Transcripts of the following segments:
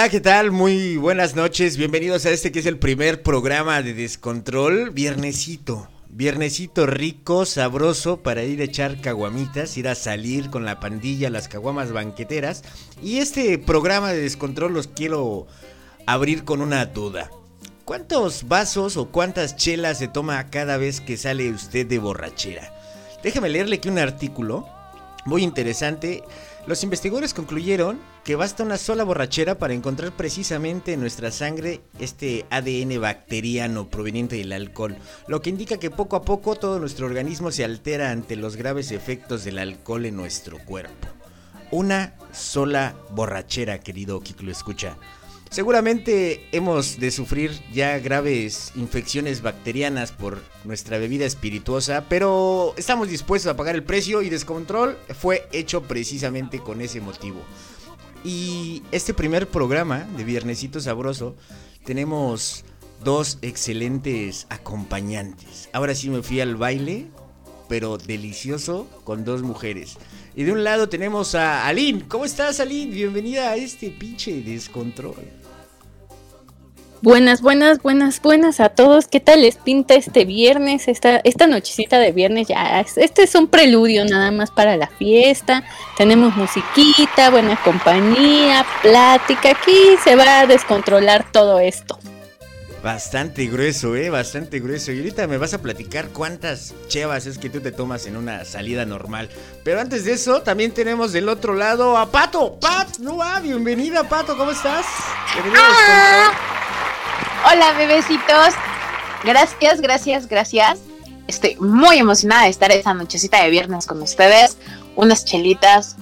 Hola, ¿qué tal? Muy buenas noches. Bienvenidos a este que es el primer programa de Descontrol. Viernesito. Viernesito rico, sabroso para ir a echar caguamitas, ir a salir con la pandilla, las caguamas banqueteras. Y este programa de Descontrol los quiero abrir con una duda. ¿Cuántos vasos o cuántas chelas se toma cada vez que sale usted de borrachera? Déjeme leerle aquí un artículo muy interesante. Los investigadores concluyeron que basta una sola borrachera para encontrar precisamente en nuestra sangre este ADN bacteriano proveniente del alcohol, lo que indica que poco a poco todo nuestro organismo se altera ante los graves efectos del alcohol en nuestro cuerpo. Una sola borrachera, querido Kiko lo escucha. Seguramente hemos de sufrir ya graves infecciones bacterianas por nuestra bebida espirituosa, pero estamos dispuestos a pagar el precio y Descontrol fue hecho precisamente con ese motivo. Y este primer programa de Viernesito Sabroso tenemos dos excelentes acompañantes. Ahora sí me fui al baile, pero delicioso con dos mujeres. Y de un lado tenemos a Aline. ¿Cómo estás, Aline? Bienvenida a este pinche descontrol. Buenas, buenas, buenas, buenas a todos. ¿Qué tal les pinta este viernes? Esta, esta nochecita de viernes ya. Este es un preludio nada más para la fiesta. Tenemos musiquita, buena compañía, plática. Aquí se va a descontrolar todo esto. Bastante grueso, eh, bastante grueso. Y ahorita me vas a platicar cuántas chevas es que tú te tomas en una salida normal. Pero antes de eso, también tenemos del otro lado a Pato. Pat, no va, bienvenida, Pato, ¿cómo estás? Bienvenida Hola, bebecitos. Gracias, gracias, gracias. Estoy muy emocionada de estar esta nochecita de viernes con ustedes. Unas chelitas.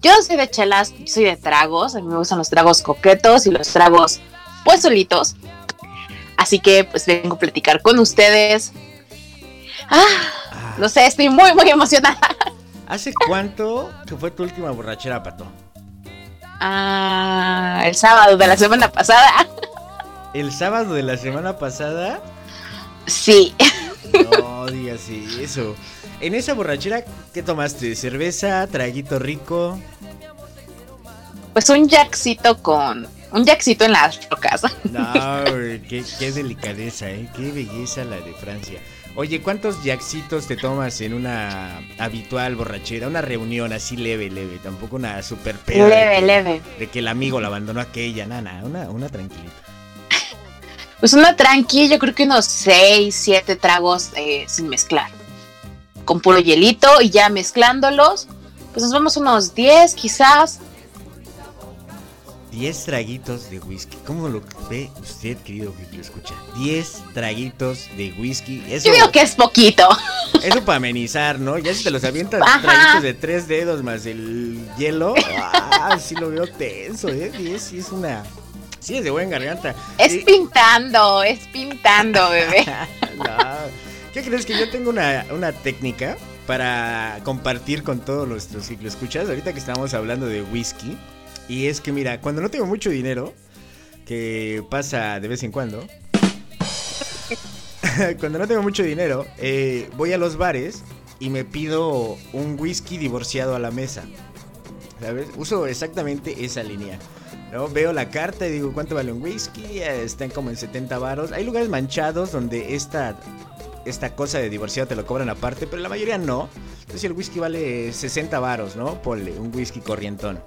Yo no soy de chelas, soy de tragos. A mí me gustan los tragos coquetos y los tragos pues solitos. Así que pues vengo a platicar con ustedes. Ah, ah. no sé, estoy muy, muy emocionada. ¿Hace cuánto que fue tu última borrachera, Pato? Ah, el sábado de la semana pasada el sábado de la semana pasada. Sí. No digas eso. En esa borrachera, ¿qué tomaste? ¿Cerveza? ¿Traguito rico? Pues un jackcito con. Un jackcito en las rocas. No, qué, qué delicadeza, ¿eh? Qué belleza la de Francia. Oye, ¿cuántos jacksitos te tomas en una habitual borrachera? Una reunión así leve, leve. Tampoco una super peda. Leve, leve. De que el amigo la abandonó aquella. Nada, una, una tranquilita. Pues una tranqui, yo creo que unos 6, 7 tragos eh, sin mezclar. Con puro hielito y ya mezclándolos, pues nos vamos unos 10 quizás. 10 traguitos de whisky. ¿Cómo lo ve usted, querido que lo escucha? 10 traguitos de whisky. Eso, Yo digo que es poquito. Eso para amenizar, ¿no? Ya si te los avientas traguitos de 3 dedos más el hielo. Ah, sí lo veo tenso, ¿eh? 10 sí es una Sí, es de buena garganta. Es pintando, es pintando, bebé. ¿Qué crees que yo tengo una, una técnica para compartir con todos nuestros escuchas ahorita que estamos hablando de whisky? Y es que mira, cuando no tengo mucho dinero, que pasa de vez en cuando, cuando no tengo mucho dinero, eh, voy a los bares y me pido un whisky divorciado a la mesa. ¿Sabes? Uso exactamente esa línea. ¿no? Veo la carta y digo, ¿cuánto vale un whisky? Están como en 70 varos. Hay lugares manchados donde esta, esta cosa de divorciado te lo cobran aparte, pero la mayoría no. Entonces el whisky vale 60 varos, ¿no? Ponle un whisky corrientón.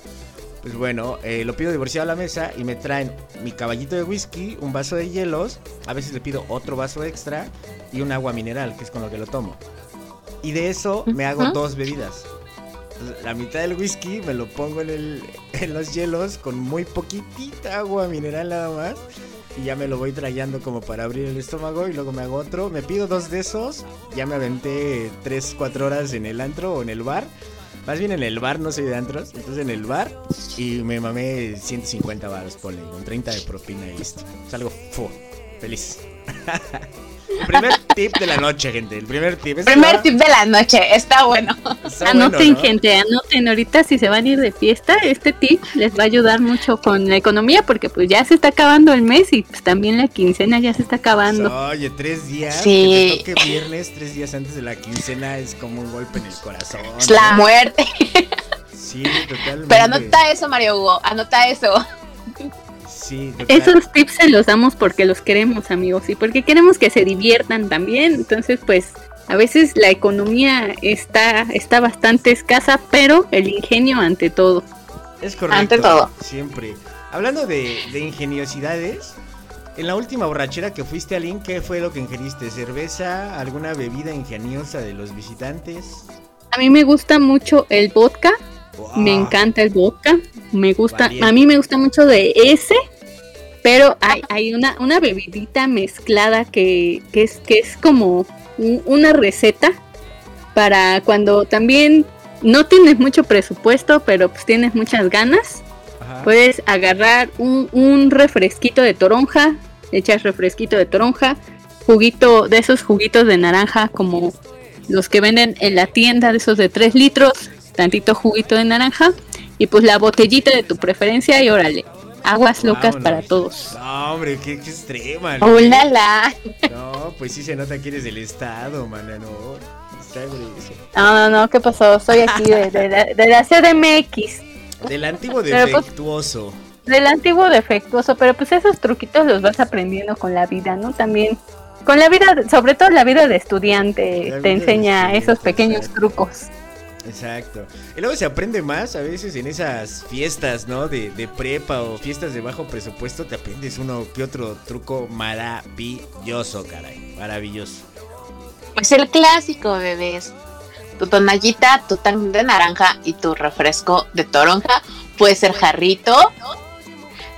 Pues bueno, eh, lo pido divorciado a la mesa y me traen mi caballito de whisky, un vaso de hielos, a veces le pido otro vaso extra y un agua mineral, que es con lo que lo tomo. Y de eso me hago dos bebidas la mitad del whisky me lo pongo en, el, en los hielos con muy poquitita agua mineral nada más. Y ya me lo voy trayendo como para abrir el estómago y luego me hago otro. Me pido dos de esos. Ya me aventé 3, 4 horas en el antro o en el bar. Más bien en el bar, no soy de antros. Entonces en el bar y me mamé 150 baros, ponle, con 30 de propina y listo. Salgo feliz. El primer tip de la noche, gente. El primer tip. primer tip de la noche. Está bueno. anoten, gente. Anoten. Ahorita si se van a ir de fiesta, este tip les va a ayudar mucho con la economía porque pues ya se está acabando el mes y pues también la quincena ya se está acabando. Oye, tres días. Sí. Que viernes, tres días antes de la quincena es como un golpe en el corazón. Es la muerte. Sí, totalmente. Pero anota eso, Mario Hugo. Anota eso. Sí. Esos tips se los damos porque los queremos, amigos, y porque queremos que se diviertan también. Entonces, pues, a veces la economía está, está bastante escasa, pero el ingenio ante todo. Es correcto. Ante todo. Siempre. Hablando de, de ingeniosidades, en la última borrachera que fuiste, Aline, ¿qué fue lo que ingeriste? ¿Cerveza? ¿Alguna bebida ingeniosa de los visitantes? A mí me gusta mucho el vodka, Wow. me encanta el vodka, me gusta, Valiente. a mí me gusta mucho de ese, pero hay, hay una, una bebidita mezclada que, que es, que es como un- una receta para cuando también no tienes mucho presupuesto, pero pues tienes muchas ganas, Ajá. puedes agarrar un, un refresquito de toronja, echas refresquito de toronja, juguito de esos juguitos de naranja como los que venden en la tienda de esos de 3 litros, tantito juguito de naranja y pues la botellita de tu preferencia y órale, aguas locas Vámonos. para todos. No, hombre, qué, qué extrema. ¿no? ¡Hola, la! No, pues sí se nota que eres del estado, mana, no. No, no, no, ¿qué pasó? Soy aquí de, de la- de la CDMX, Del antiguo pues, defectuoso. del antiguo defectuoso, pero pues esos truquitos los vas aprendiendo con la vida, ¿no? También con la vida, sobre todo la vida de estudiante, vida te enseña esos pequeños trucos. Exacto. Y luego se aprende más a veces en esas fiestas, ¿no? De, de prepa o fiestas de bajo presupuesto, te aprendes uno que otro truco maravilloso, caray. Maravilloso. Pues el clásico, bebés. Tu tonallita, tu tan de naranja y tu refresco de toronja. Puede ser jarrito.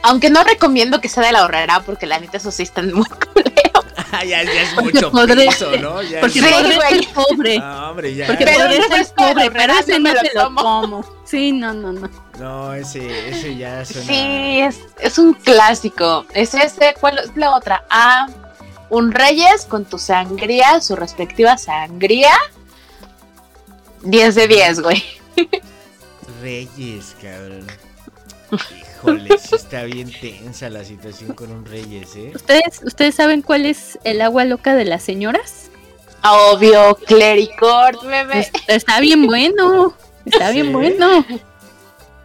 Aunque no recomiendo que sea de la horrera porque la neta esos sí están muy culeros. Ah, ya, ya es Porque mucho podré- peso, ¿no? Ya Porque es- pobre. No, hombre, ya. Porque Pero podré un ser pobre, pero ese no me lo como. Sí, no, no, no. No, ese, ese ya suena. Sí, es, es un clásico. Es ese, ¿cuál es la otra? Ah, un Reyes con tu sangría, su respectiva sangría. 10 de 10, güey. Reyes, cabrón. Híjole, sí está bien tensa la situación con un Reyes, ¿eh? ¿Ustedes, ¿Ustedes saben cuál es el agua loca de las señoras? Obvio, clericort, bebé. Es- está bien bueno. Está bien bueno.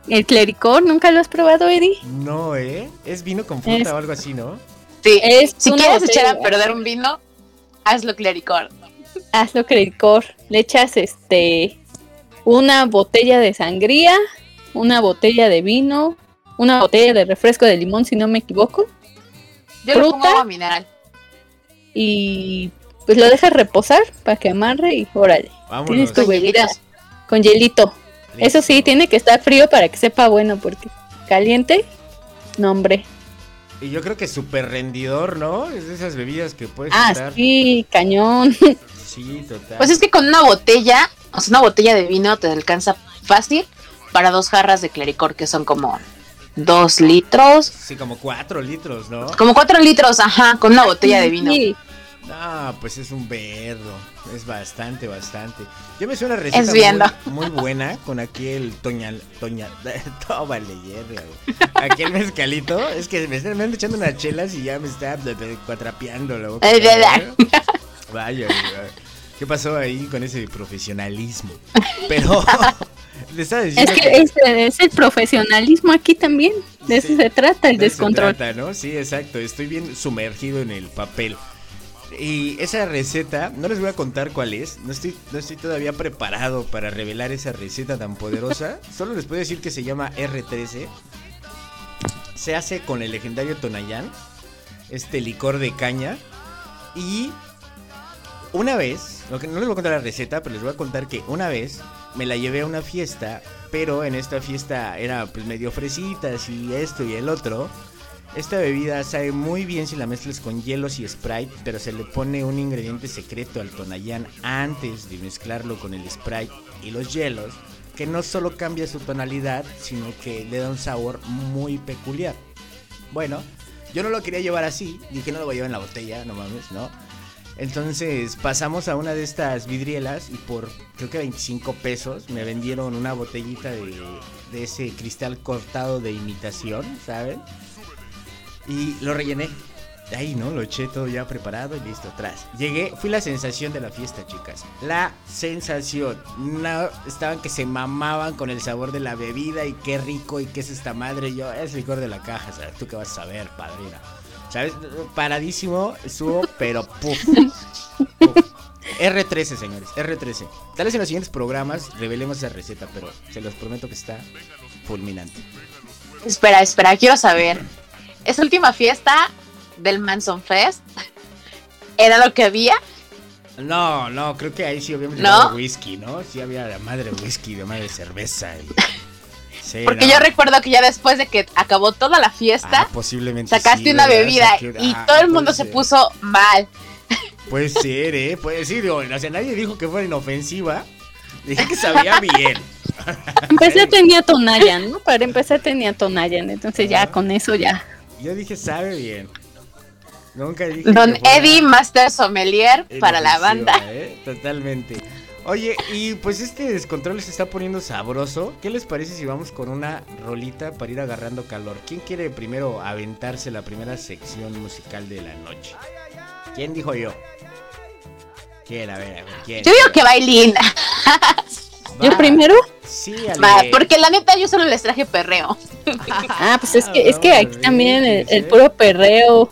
El clericor, ¿nunca lo has probado, Eddie? No, ¿eh? Es vino con fruta Es- o algo así, ¿no? Sí. Es Si quieres botella- echar a perder un vino, hazlo clericort. Hazlo clericor. Le echas este una botella de sangría, una botella de vino, una botella de refresco de limón, si no me equivoco, Yo le pongo ¿Fruta? agua mineral. y pues lo dejas reposar para que amarre y órale. Vámonos. Tienes tu Con bebida con hielito. Eso sí, tiene que estar frío para que sepa bueno, porque caliente, no hombre. Y yo creo que súper rendidor, ¿no? Es de esas bebidas que puedes Ah, estar. sí, cañón. Sí, total. Pues es que con una botella, o sea, una botella de vino te alcanza fácil para dos jarras de clericor, que son como dos litros. Sí, como cuatro litros, ¿no? Como cuatro litros, ajá, con una botella de vino. Sí, Ah, pues es un verdo. Es bastante, bastante. Yo me suena una receta Es viendo. muy, muy buena con aquel toñal, toñal, todo vale hierro, güey. Aquel mezcalito, es que me están me echando unas chelas y ya me está cuatrapeando la boca. Bla. Vaya. ¿qué pasó ahí con ese profesionalismo? Pero es que es, es el profesionalismo aquí también. De eso se trata el de descontrol. trata, ¿no? Sí, exacto. Estoy bien sumergido en el papel. Y esa receta, no les voy a contar cuál es. No estoy, no estoy todavía preparado para revelar esa receta tan poderosa. Solo les puedo decir que se llama R13. Se hace con el legendario Tonayán. Este licor de caña. Y una vez, lo que no les voy a contar la receta, pero les voy a contar que una vez me la llevé a una fiesta, pero en esta fiesta era pues medio fresitas y esto y el otro. Esta bebida sabe muy bien si la mezclas con hielos y Sprite, pero se le pone un ingrediente secreto al Tonayán antes de mezclarlo con el Sprite y los hielos, que no solo cambia su tonalidad, sino que le da un sabor muy peculiar. Bueno, yo no lo quería llevar así, dije no lo voy a llevar en la botella, no mames, ¿no? Entonces pasamos a una de estas vidrielas y por creo que 25 pesos me vendieron una botellita de, de ese cristal cortado de imitación, ¿saben? Y lo rellené. ahí, ¿no? Lo eché todo ya preparado y listo, atrás. Llegué, fui la sensación de la fiesta, chicas. La sensación. No, estaban que se mamaban con el sabor de la bebida y qué rico y qué es esta madre. Yo, es licor de la caja, ¿sabes? Tú qué vas a saber, padrina. ¿Sabes? Paradísimo, estuvo, pero puf. R13, señores, R13. Tal vez en los siguientes programas revelemos esa receta, pero se los prometo que está fulminante. Espera, espera, quiero saber. ¿Esa última fiesta del Manson Fest era lo que había? No, no, creo que ahí sí obviamente había whisky, ¿no? Sí había la madre whisky, de madre cerveza. Porque yo recuerdo que ya después de que acabó toda la fiesta, ah, posiblemente sacaste una bebida y ah, todo el mundo se puso mal. Puede ser, ¿eh? Puede ser, digo, o sea, nadie dijo que fuera inofensiva. Dije que sabía bien. Empecé tenía Tonayan, ¿no? Para empezar tenía Tonayan, entonces ya con eso ya. Yo dije, sabe bien. Nunca dije. Don Eddie Master Sommelier para la banda. ¿eh? Totalmente. Oye, y pues este descontrol se está poniendo sabroso. ¿Qué les parece si vamos con una rolita para ir agarrando calor? ¿Quién quiere primero aventarse la primera sección musical de la noche? ¿Quién dijo yo? ¿Quién? A ver, a ver, ¿quién? Yo digo que Bailín. ¿Yo primero? Sí, Va, porque la neta yo solo les traje perreo. ah, pues es que, es que aquí también el, puro perreo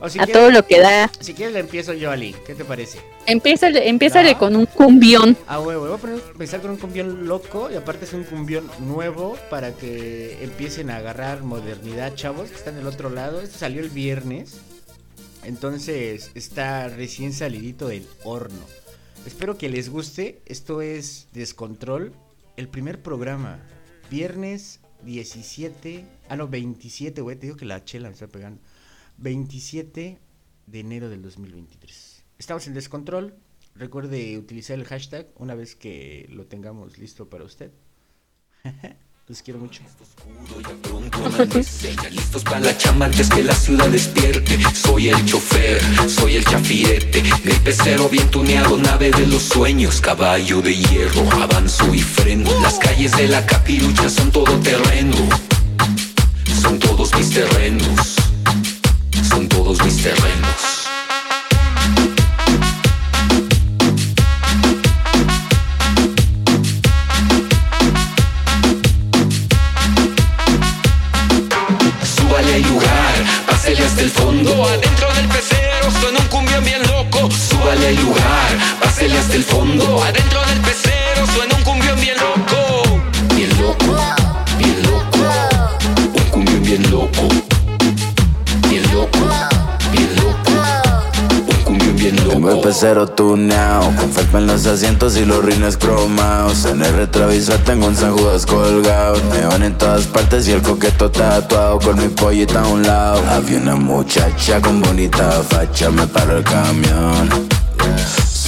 a todo lo que da. Si quieres le empiezo yo, Ali. ¿Qué te parece? Empiezale, empiézale con un cumbión. Ah, huevo. Voy a poner, empezar con un cumbión loco y aparte es un cumbión nuevo para que empiecen a agarrar modernidad, chavos, que están del otro lado. Esto salió el viernes. Entonces está recién salidito del horno. Espero que les guste. Esto es Descontrol, el primer programa. Viernes 17. Ah, no, 27, güey. Te digo que la chela me está pegando. 27 de enero del 2023. Estamos en Descontrol. Recuerde utilizar el hashtag una vez que lo tengamos listo para usted. Los quiero mucho. listos para la chamba antes que la ciudad despierte. Soy el chofer, soy el chafirete. Mi pecero bien tuneado, nave de los sueños. Caballo de hierro, avanzo y freno. Las calles de la capirucha son todo terreno. Son todos mis terrenos. Son todos mis terrenos. Adentro del pecero suena un cumbión bien loco Bien loco, bien loco Un cumbión bien loco Bien loco tengo el pecero tuneado, con felpa en los asientos y los rines cromados. En el retrovisor tengo un San Judas colgado. Neón en todas partes y el coqueto tatuado con mi pollita a un lado. Había una muchacha con bonita facha, me paró el camión.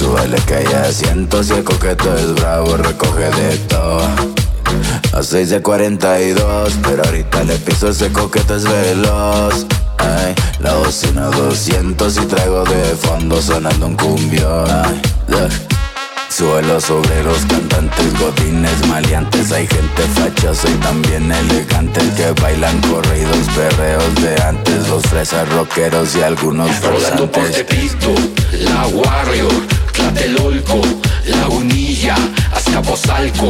Súbele que hay asientos y el coqueto es bravo, recoge de todo. A 6 de 42, pero ahorita le piso ese coqueto es veloz. Ay, la bocina 200 y traigo de fondo sonando un cumbión. Suelo sobre los cantantes, godines, maleantes Hay gente facha, soy también elegante El que bailan corridos, perreos de antes Los fresas rockeros y algunos farsantes por Tepito, la Warrior, Tlatelolco, La Unilla, Azcapotzalco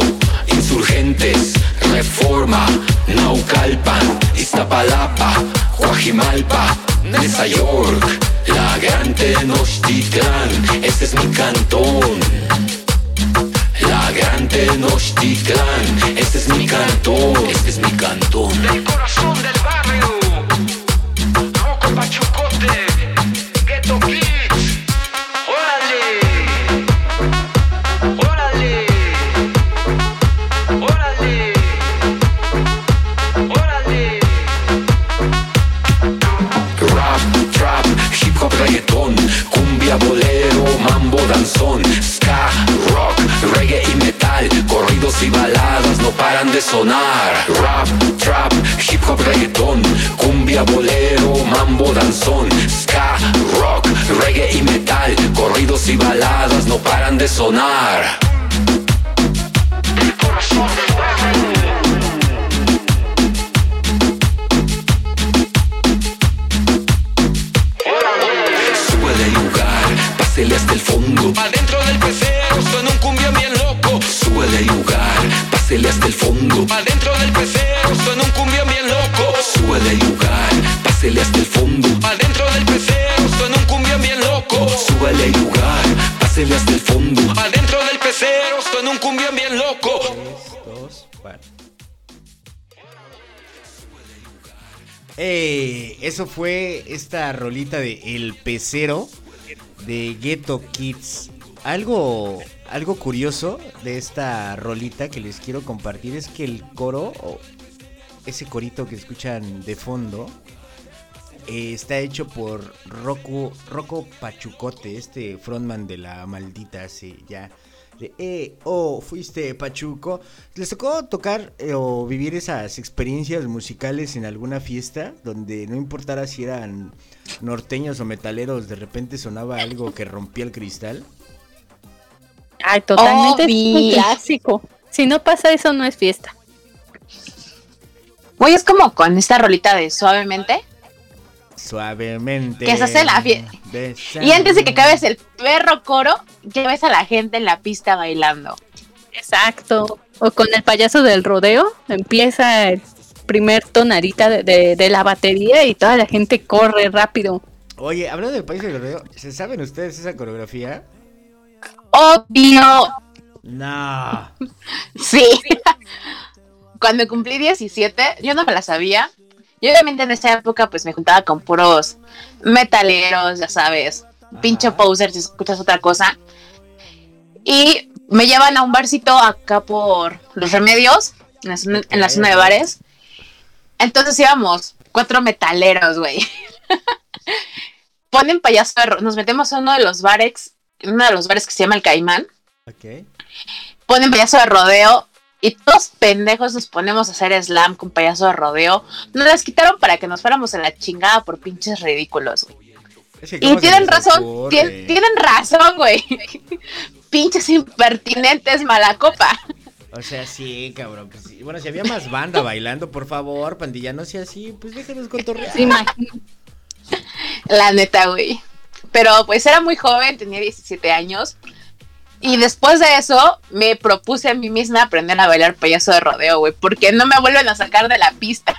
Insurgentes, Reforma, Naucalpan, Iztapalapa Guajimalpa, Nesa York, la gran Tenochtitlán, este es mi cantón. La gran Tenochtitlán, este es mi cantón, este es mi cantón. Del corazón del barrio, sonar. Rap, trap, hip hop, reggaeton, cumbia, bolero, mambo, danzón, ska, rock, reggae y metal, corridos y baladas no paran de sonar. Eso fue esta rolita de El Pecero de Ghetto Kids. Algo, algo curioso de esta rolita que les quiero compartir es que el coro, ese corito que escuchan de fondo, eh, está hecho por Rocco, Rocco Pachucote, este frontman de la maldita hace ya. De, eh, oh, fuiste Pachuco. ¿Les tocó tocar eh, o vivir esas experiencias musicales en alguna fiesta donde no importara si eran norteños o metaleros, de repente sonaba algo que rompía el cristal? Ay, totalmente es un Obvi. clásico. Si no pasa eso, no es fiesta. Güey, es como con esta rolita de suavemente. Suavemente. Que se hace la fie- besame. Y antes de que acabes el perro coro, ya ves a la gente en la pista bailando. Exacto. O con el payaso del rodeo, empieza el primer tonadita de, de- de la batería y toda la gente corre rápido. Oye, hablando del país del rodeo, ¿se saben ustedes esa coreografía? Obvio. No. Sí. Cuando cumplí 17, yo no me la sabía. Y obviamente en esa época pues me juntaba con puros metaleros, ya sabes, Ajá. poser si escuchas otra cosa. Y me llevan a un barcito acá por los remedios, en la zona, en la zona de bares. Entonces íbamos cuatro metaleros, güey. Ponen payaso de Nos metemos a uno de los bares, uno de los bares que se llama El Caimán Ok. ponen payaso de rodeo y todos pendejos nos ponemos a hacer slam con payaso de rodeo. Nos las quitaron para que nos fuéramos a la chingada por pinches ridículos. güey. Es que Y ¿cómo se tienen razón, tien- tienen razón, güey. pinches impertinentes mala copa. O sea, sí, cabrón. pues sí. Bueno, si había más banda bailando, por favor, pandilla, no sea así, pues déjenos cotorrear. Imagina- La neta, güey. Pero pues era muy joven, tenía 17 años. Y después de eso, me propuse a mí misma aprender a bailar payaso de rodeo, güey. Porque no me vuelven a sacar de la pista.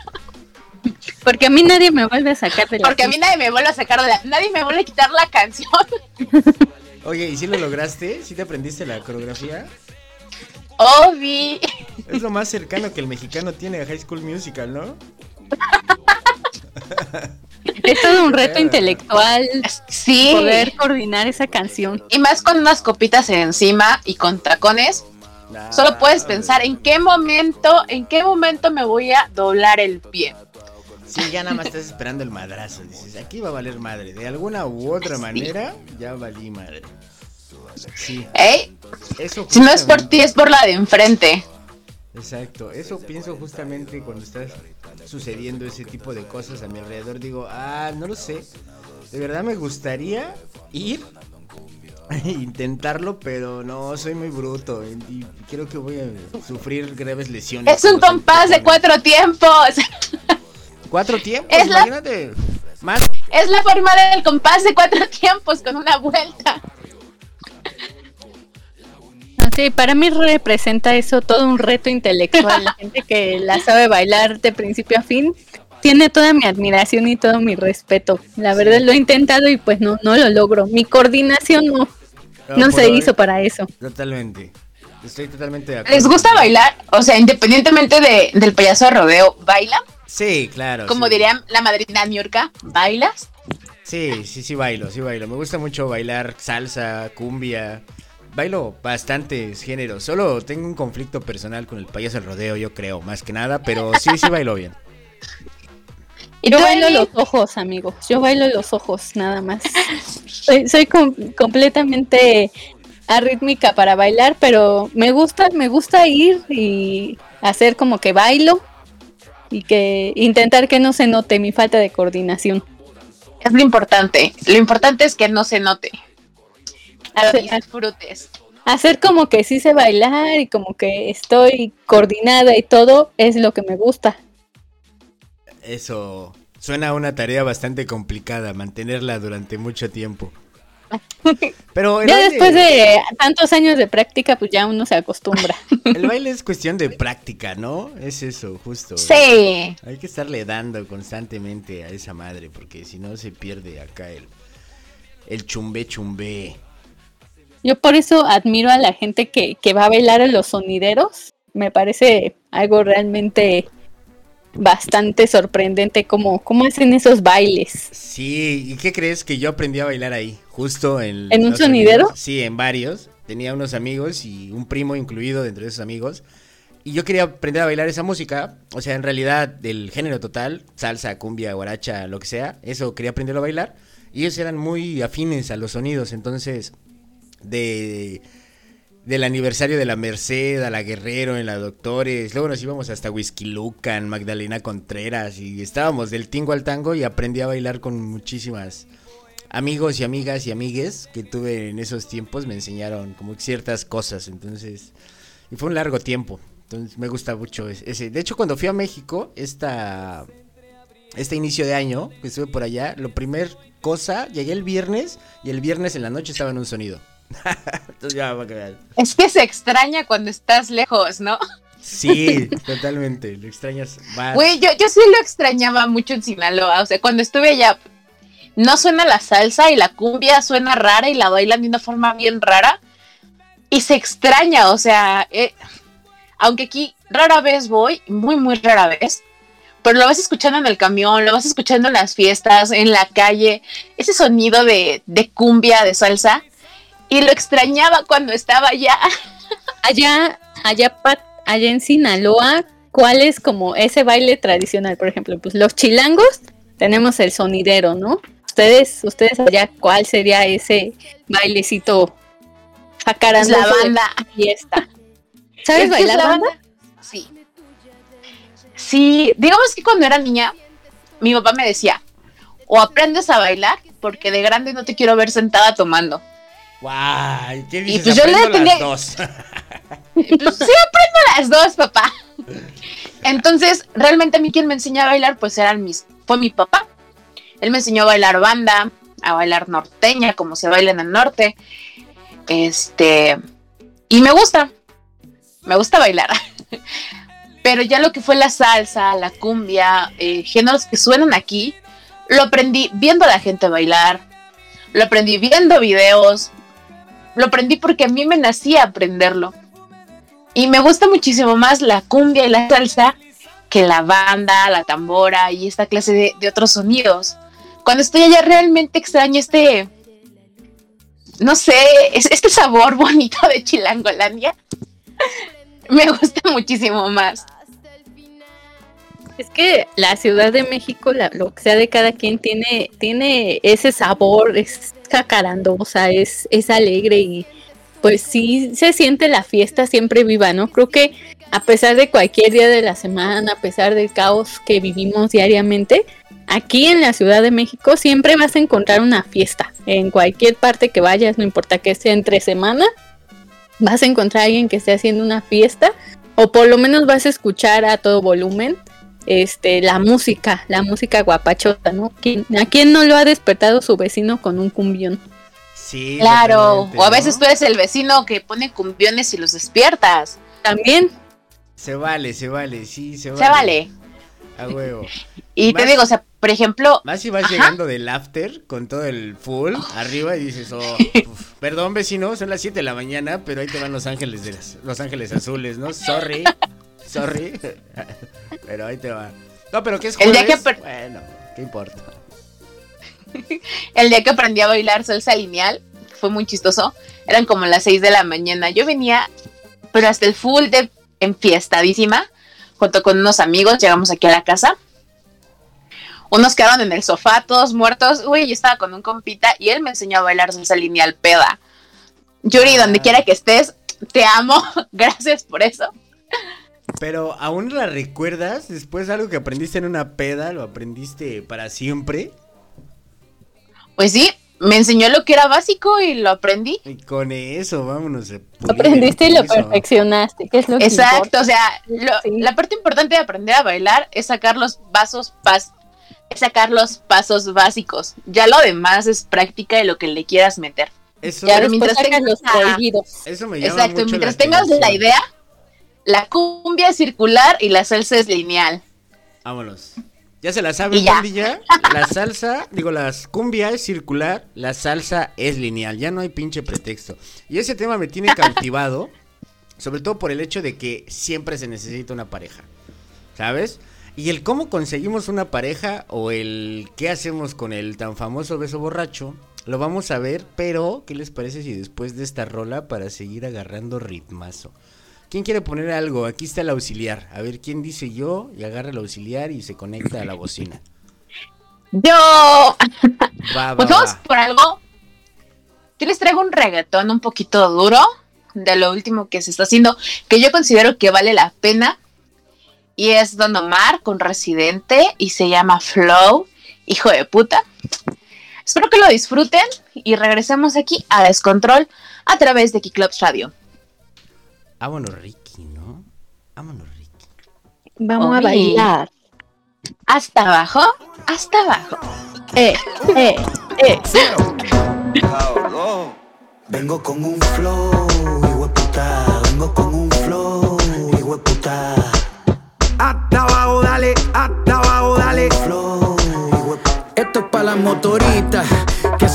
Porque a mí nadie me vuelve a sacar de la Porque a mí nadie me vuelve a sacar de la... Nadie me vuelve a quitar la canción. Oye, ¿y si lo lograste? ¿Sí te aprendiste la coreografía? Obi. Es lo más cercano que el mexicano tiene a High School Musical, ¿no? Es todo un reto intelectual Sí. poder coordinar esa canción. Y más con unas copitas encima y con tacones. Nah, Solo puedes pensar en qué momento, en qué momento me voy a doblar el pie. Sí, ya nada más estás esperando el madrazo. Dices, aquí va a valer madre. De alguna u otra manera, ya valí madre. Sí, ¿Eh? eso. Si no es por ti, es por la de enfrente. Exacto, eso pienso justamente cuando está sucediendo ese tipo de cosas a mi alrededor. Digo, ah, no lo sé. De verdad me gustaría ir e intentarlo, pero no, soy muy bruto y, creo que voy a sufrir graves lesiones. Es un compás de cuatro tiempos. Cuatro tiempos, Es la- imagínate. Más, Es la forma del compás de cuatro tiempos con una vuelta. Sí, para mí representa eso todo un reto intelectual. La gente que la sabe bailar de principio a fin tiene toda mi admiración y todo mi respeto. La verdad lo he intentado y pues no, no lo logro. Mi coordinación no, no se hoy- hizo para eso. Totalmente. Estoy totalmente de acuerdo. ¿Les gusta bailar? O sea, independientemente de, del payaso de rodeo, ¿baila? Sí, claro. Como sí. diría la madrina Niurka, ¿bailas? Sí, sí, sí bailo, sí bailo. Me gusta mucho bailar salsa, cumbia. Bailo bastantes géneros. Solo tengo un conflicto personal con el payaso del rodeo, yo creo, más que nada, pero sí, sí bailo bien. ¿Y Yo bailo los ojos, amigos. Yo bailo los ojos, nada más. Soy, soy com- completamente arrítmica para bailar, pero me gusta, me gusta ir y hacer como que bailo y que intentar que no se note mi falta de coordinación. Es lo importante. Lo importante es que no se note. A disfrutes. Hacer como que sí sé bailar y como que estoy coordinada y todo es lo que me gusta. Eso suena a una tarea bastante complicada, mantenerla durante mucho tiempo. Pero Ya baile- después de tantos años de práctica, pues ya uno se acostumbra. El baile es cuestión de práctica, ¿no? Es eso, justo. Sí. Hay que estarle dando constantemente a esa madre, porque si no se pierde acá el, el chumbe chumbe. Yo por eso admiro a la gente que, que va a bailar en los sonideros. Me parece algo realmente bastante sorprendente cómo, cómo hacen esos bailes. Sí, ¿y qué crees que yo aprendí a bailar ahí? Justo en... ¿En un sonidero? Sí, en varios. Tenía unos amigos y un primo incluido dentro de esos amigos. Y yo quería aprender a bailar esa música. O sea, en realidad, del género total, salsa, cumbia, guaracha, lo que sea. Eso quería aprenderlo a bailar. Y ellos eran muy afines a los sonidos. Entonces, de del aniversario de la Merced, a la Guerrero, en la Doctores. Luego nos íbamos hasta Whisky Lucan, Magdalena Contreras y estábamos del tingo al tango y aprendí a bailar con muchísimas amigos y amigas y amigues que tuve en esos tiempos. Me enseñaron como ciertas cosas, entonces... Y fue un largo tiempo. Entonces me gusta mucho es- ese. De hecho, cuando fui a México, esta, este inicio de año que estuve por allá, lo primer cosa, llegué el viernes y el viernes en la noche estaba en un sonido. Entonces ya va a quedar. Es que se extraña cuando estás lejos, ¿no? Sí, totalmente. Lo extrañas más. Güey, yo, yo sí lo extrañaba mucho en Sinaloa. O sea, cuando estuve allá, no suena la salsa y la cumbia suena rara y la bailan de una forma bien rara. Y se extraña, o sea, eh, aunque aquí rara vez voy, muy, muy rara vez. Pero lo vas escuchando en el camión, lo vas escuchando en las fiestas, en la calle, ese sonido de, de cumbia, de salsa. Y lo extrañaba cuando estaba allá. Allá, allá, Pat, allá en Sinaloa, ¿cuál es como ese baile tradicional? Por ejemplo, pues los chilangos tenemos el sonidero, ¿no? Ustedes, ustedes allá, ¿cuál sería ese bailecito Es jacarandoso la banda. fiesta? Es ¿Sabes bailar la banda? Sí. Sí, digamos que cuando era niña, mi papá me decía, o aprendes a bailar, porque de grande no te quiero ver sentada tomando. Guay, ¿qué Y dices? pues yo le Aprendo las tenía- dos. Y pues sí, aprendo las dos, papá. Entonces, realmente a mí quien me enseñó a bailar, pues eran mis, fue mi papá. Él me enseñó a bailar banda, a bailar norteña, como se baila en el norte. Este, y me gusta, me gusta bailar. Pero ya lo que fue la salsa, la cumbia, eh, géneros que suenan aquí, lo aprendí viendo a la gente bailar, lo aprendí viendo videos, lo aprendí porque a mí me nacía aprenderlo. Y me gusta muchísimo más la cumbia y la salsa que la banda, la tambora y esta clase de, otros sonidos. Cuando estoy allá realmente extraño este, no sé, es- este sabor bonito de Chilangolandia. me gusta muchísimo más. Es que la Ciudad de México, la- lo que sea de cada quien, tiene, tiene ese sabor, es jacarandosa, es, es alegre y pues sí se siente la fiesta siempre viva, ¿no? Creo que a pesar de cualquier día de la semana, a pesar del caos que vivimos diariamente, aquí en la Ciudad de México siempre vas a encontrar una fiesta. En cualquier parte que vayas, no importa que sea entre semana, vas a encontrar a alguien que esté haciendo una fiesta o por lo menos vas a escuchar a todo volumen este la música, la música guapachota, ¿no? ¿Quién- ¿A quién no lo ha despertado su vecino con un cumbión? Sí, Claro, o a ¿no? veces tú eres el vecino que pone cumbiones y los despiertas. También, Se vale, se vale, sí, se vale. Se vale. A huevo. Y Más- te digo, o sea, por ejemplo, Más si vas Ajá. llegando del after con todo el full arriba y dices, oh, uf, perdón vecino, son las 7 de la mañana, pero ahí te van los ángeles de las- los ángeles azules, ¿no? Sorry, sorry, pero ahí te va. No, pero ¿qué es El jueves? día que Bueno, ¿qué importa? el día que aprendí a bailar salsa lineal, fue muy chistoso, eran como las 6 de la mañana. Yo venía, pero hasta el full de enfiestadísima, junto con unos amigos, llegamos aquí a la casa. Unos quedaron en el sofá, todos muertos. Uy, yo estaba con un compita y él me enseñó a bailar salsa lineal peda. Yuri, donde quiera que estés, te amo. Gracias por eso. Pero aún la recuerdas, después algo que aprendiste en una peda, lo aprendiste para siempre. Pues sí, me enseñó lo que era básico y lo aprendí. Y con eso, vámonos. pulir aprendiste y lo perfeccionaste, que es lo que Exacto, o sea, lo- Sí. la parte importante de aprender a bailar es sacar los vasos pas- sacar los pasos básicos. Ya lo demás es práctica de lo que le quieras meter. Eso, Ya mientras sacan los tengas- prohibidos. eso me llama Exacto, mucho mientras la tengas la idea, la cumbia es circular y la salsa es lineal. Vámonos. ¿Ya se la saben, ya. pandilla? La salsa, digo, la cumbia es circular, la salsa es lineal. Ya no hay pinche pretexto. Y ese tema me tiene cautivado, sobre todo por el hecho de que siempre se necesita una pareja. ¿Sabes? Y el cómo conseguimos una pareja o el qué hacemos con el tan famoso beso borracho, lo vamos a ver, pero ¿qué les parece si después de esta rola para seguir agarrando ritmazo? ¿Quién quiere poner algo? Aquí está el auxiliar. A ver, ¿quién dice yo? Y agarra el auxiliar y se conecta a la bocina. Yo, Va, va, pues vamos va. por algo. Yo les traigo un reggaetón un poquito duro de lo último que se está haciendo, que yo considero que vale la pena. Y es Don Omar con Residente y se llama Flow, hijo de puta. Espero que lo disfruten y regresemos aquí a Descontrol a través de Kiclops Radio. Vámonos, Ricky, ¿no? Vámonos, Ricky. Vamos a bailar. Hasta abajo, hasta abajo. Eh, eh, eh. Vengo con un flow, puta. Vengo con un flow, puta. Hasta abajo, dale, hasta abajo, dale. Flow, Esto es para las motoritas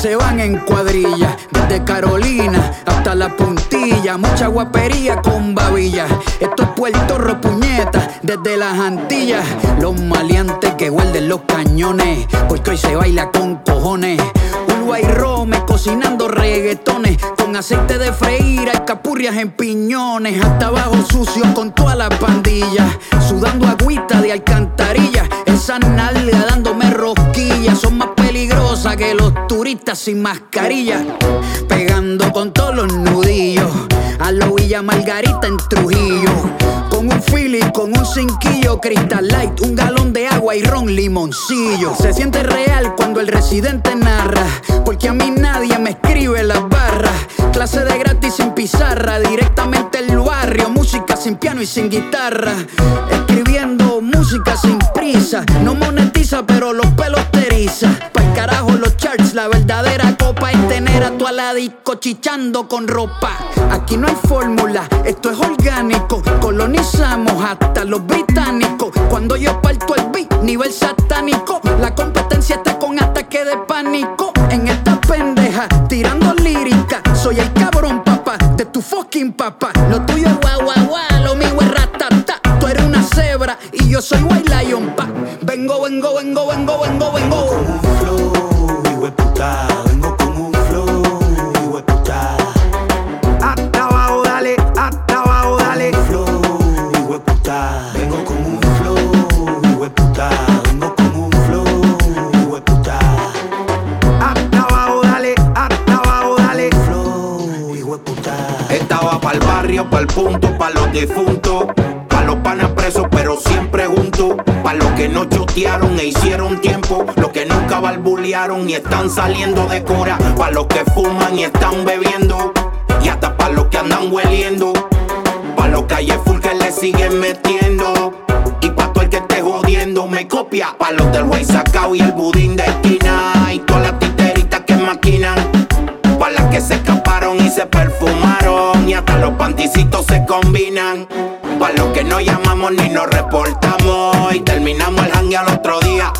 se van en cuadrilla, desde Carolina hasta la puntilla, mucha guapería con babilla. Esto es Puerto Ropuñeta, desde las Antillas, los maleantes que guarden los cañones, porque hoy se baila con cojones. Uruguay Rome cocinando reggaetones con aceite de freír, hay capurrias en piñones, hasta abajo sucio con toda la pandilla, sudando agüita de alcantarilla, esa nalga dándome rosquillas, son más peligrosas que los turistas sin mascarilla, pegando con todos los nudillos, a lo Villa Margarita en Trujillo, con un Philly, con un cinquillo, Crystal Light, un galón de agua y ron limoncillo. Se siente real cuando el residente narra, porque a mí nadie me escribe las barras. Clase de gratis sin pizarra, directamente el barrio, música sin piano y sin guitarra. Escribiendo música sin prisa, no monetiza, pero los pelos te. Pa'l carajo los charts, la verdadera copa es tener a tu aladico chichando con ropa. Aquí no hay fórmula, esto es orgánico. Colonizamos hasta los británicos. Cuando yo parto el beat, nivel satánico. La competencia está con ataque de pánico. En esta pendeja, tirando lírica. Soy el cabrón, papá, de tu fucking papá. Lo tuyo es guau, guau, guau, lo mío yo soy white lion, pa. Vengo, vengo, vengo, vengo, vengo, vengo. un flow, puta. Vengo con un flow, puta. Hasta abajo, dale, hasta abajo, dale. Flow, puta. Vengo con un flow, puta. Vengo con un flow, puta. Hasta abajo, dale, hasta abajo, dale. Flow, puta. Estaba pa'l barrio, pa'l punto, pa' los difuntos. Pero siempre juntos. Pa' los que no chotearon e hicieron tiempo. Los que nunca balbulearon ni están saliendo de cora. Pa' los que fuman y están bebiendo. Y hasta pa' los que andan hueliendo. Pa' los calles full que le siguen metiendo. Y pa' todo el que esté jodiendo me copia. Pa' los del güey sacao y el budín de esquina. Y todas las titeritas que maquinan. Pa' las que se escaparon y se perfumaron. Y hasta los panticitos se combinan. Pa' los que no llamamos ni nos reportamos. Y terminamos el hangue al otro día.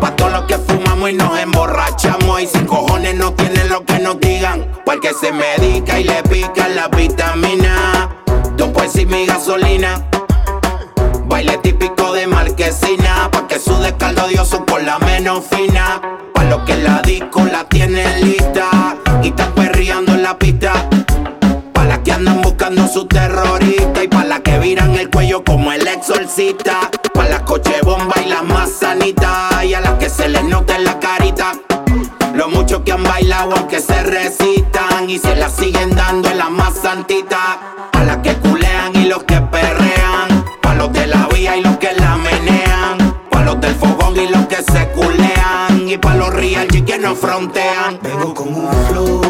Pa' todos los que fumamos y nos emborrachamos. Y sin cojones no tienen lo que nos digan. Porque se medica y le pican las vitaminas. Dos pues y mi gasolina. Baile típico de marquesina, pa' que sude caldo dioso con la menos fina. Pa' los que la disco la tienen lista y están perreando andan buscando su terrorista y pa' las que viran el cuello como el exorcista. Pa' las coche bomba y las más sanitas y a las que se les note en la carita. Lo mucho que han bailado aunque se resistan y se la siguen dando en la más santita. A las que culean y los que perrean. Pa' los de la vía y los que la menean. Pa' los del fogón y los que se culean. Y pa' los real G que no frontean. Vengo con un flow,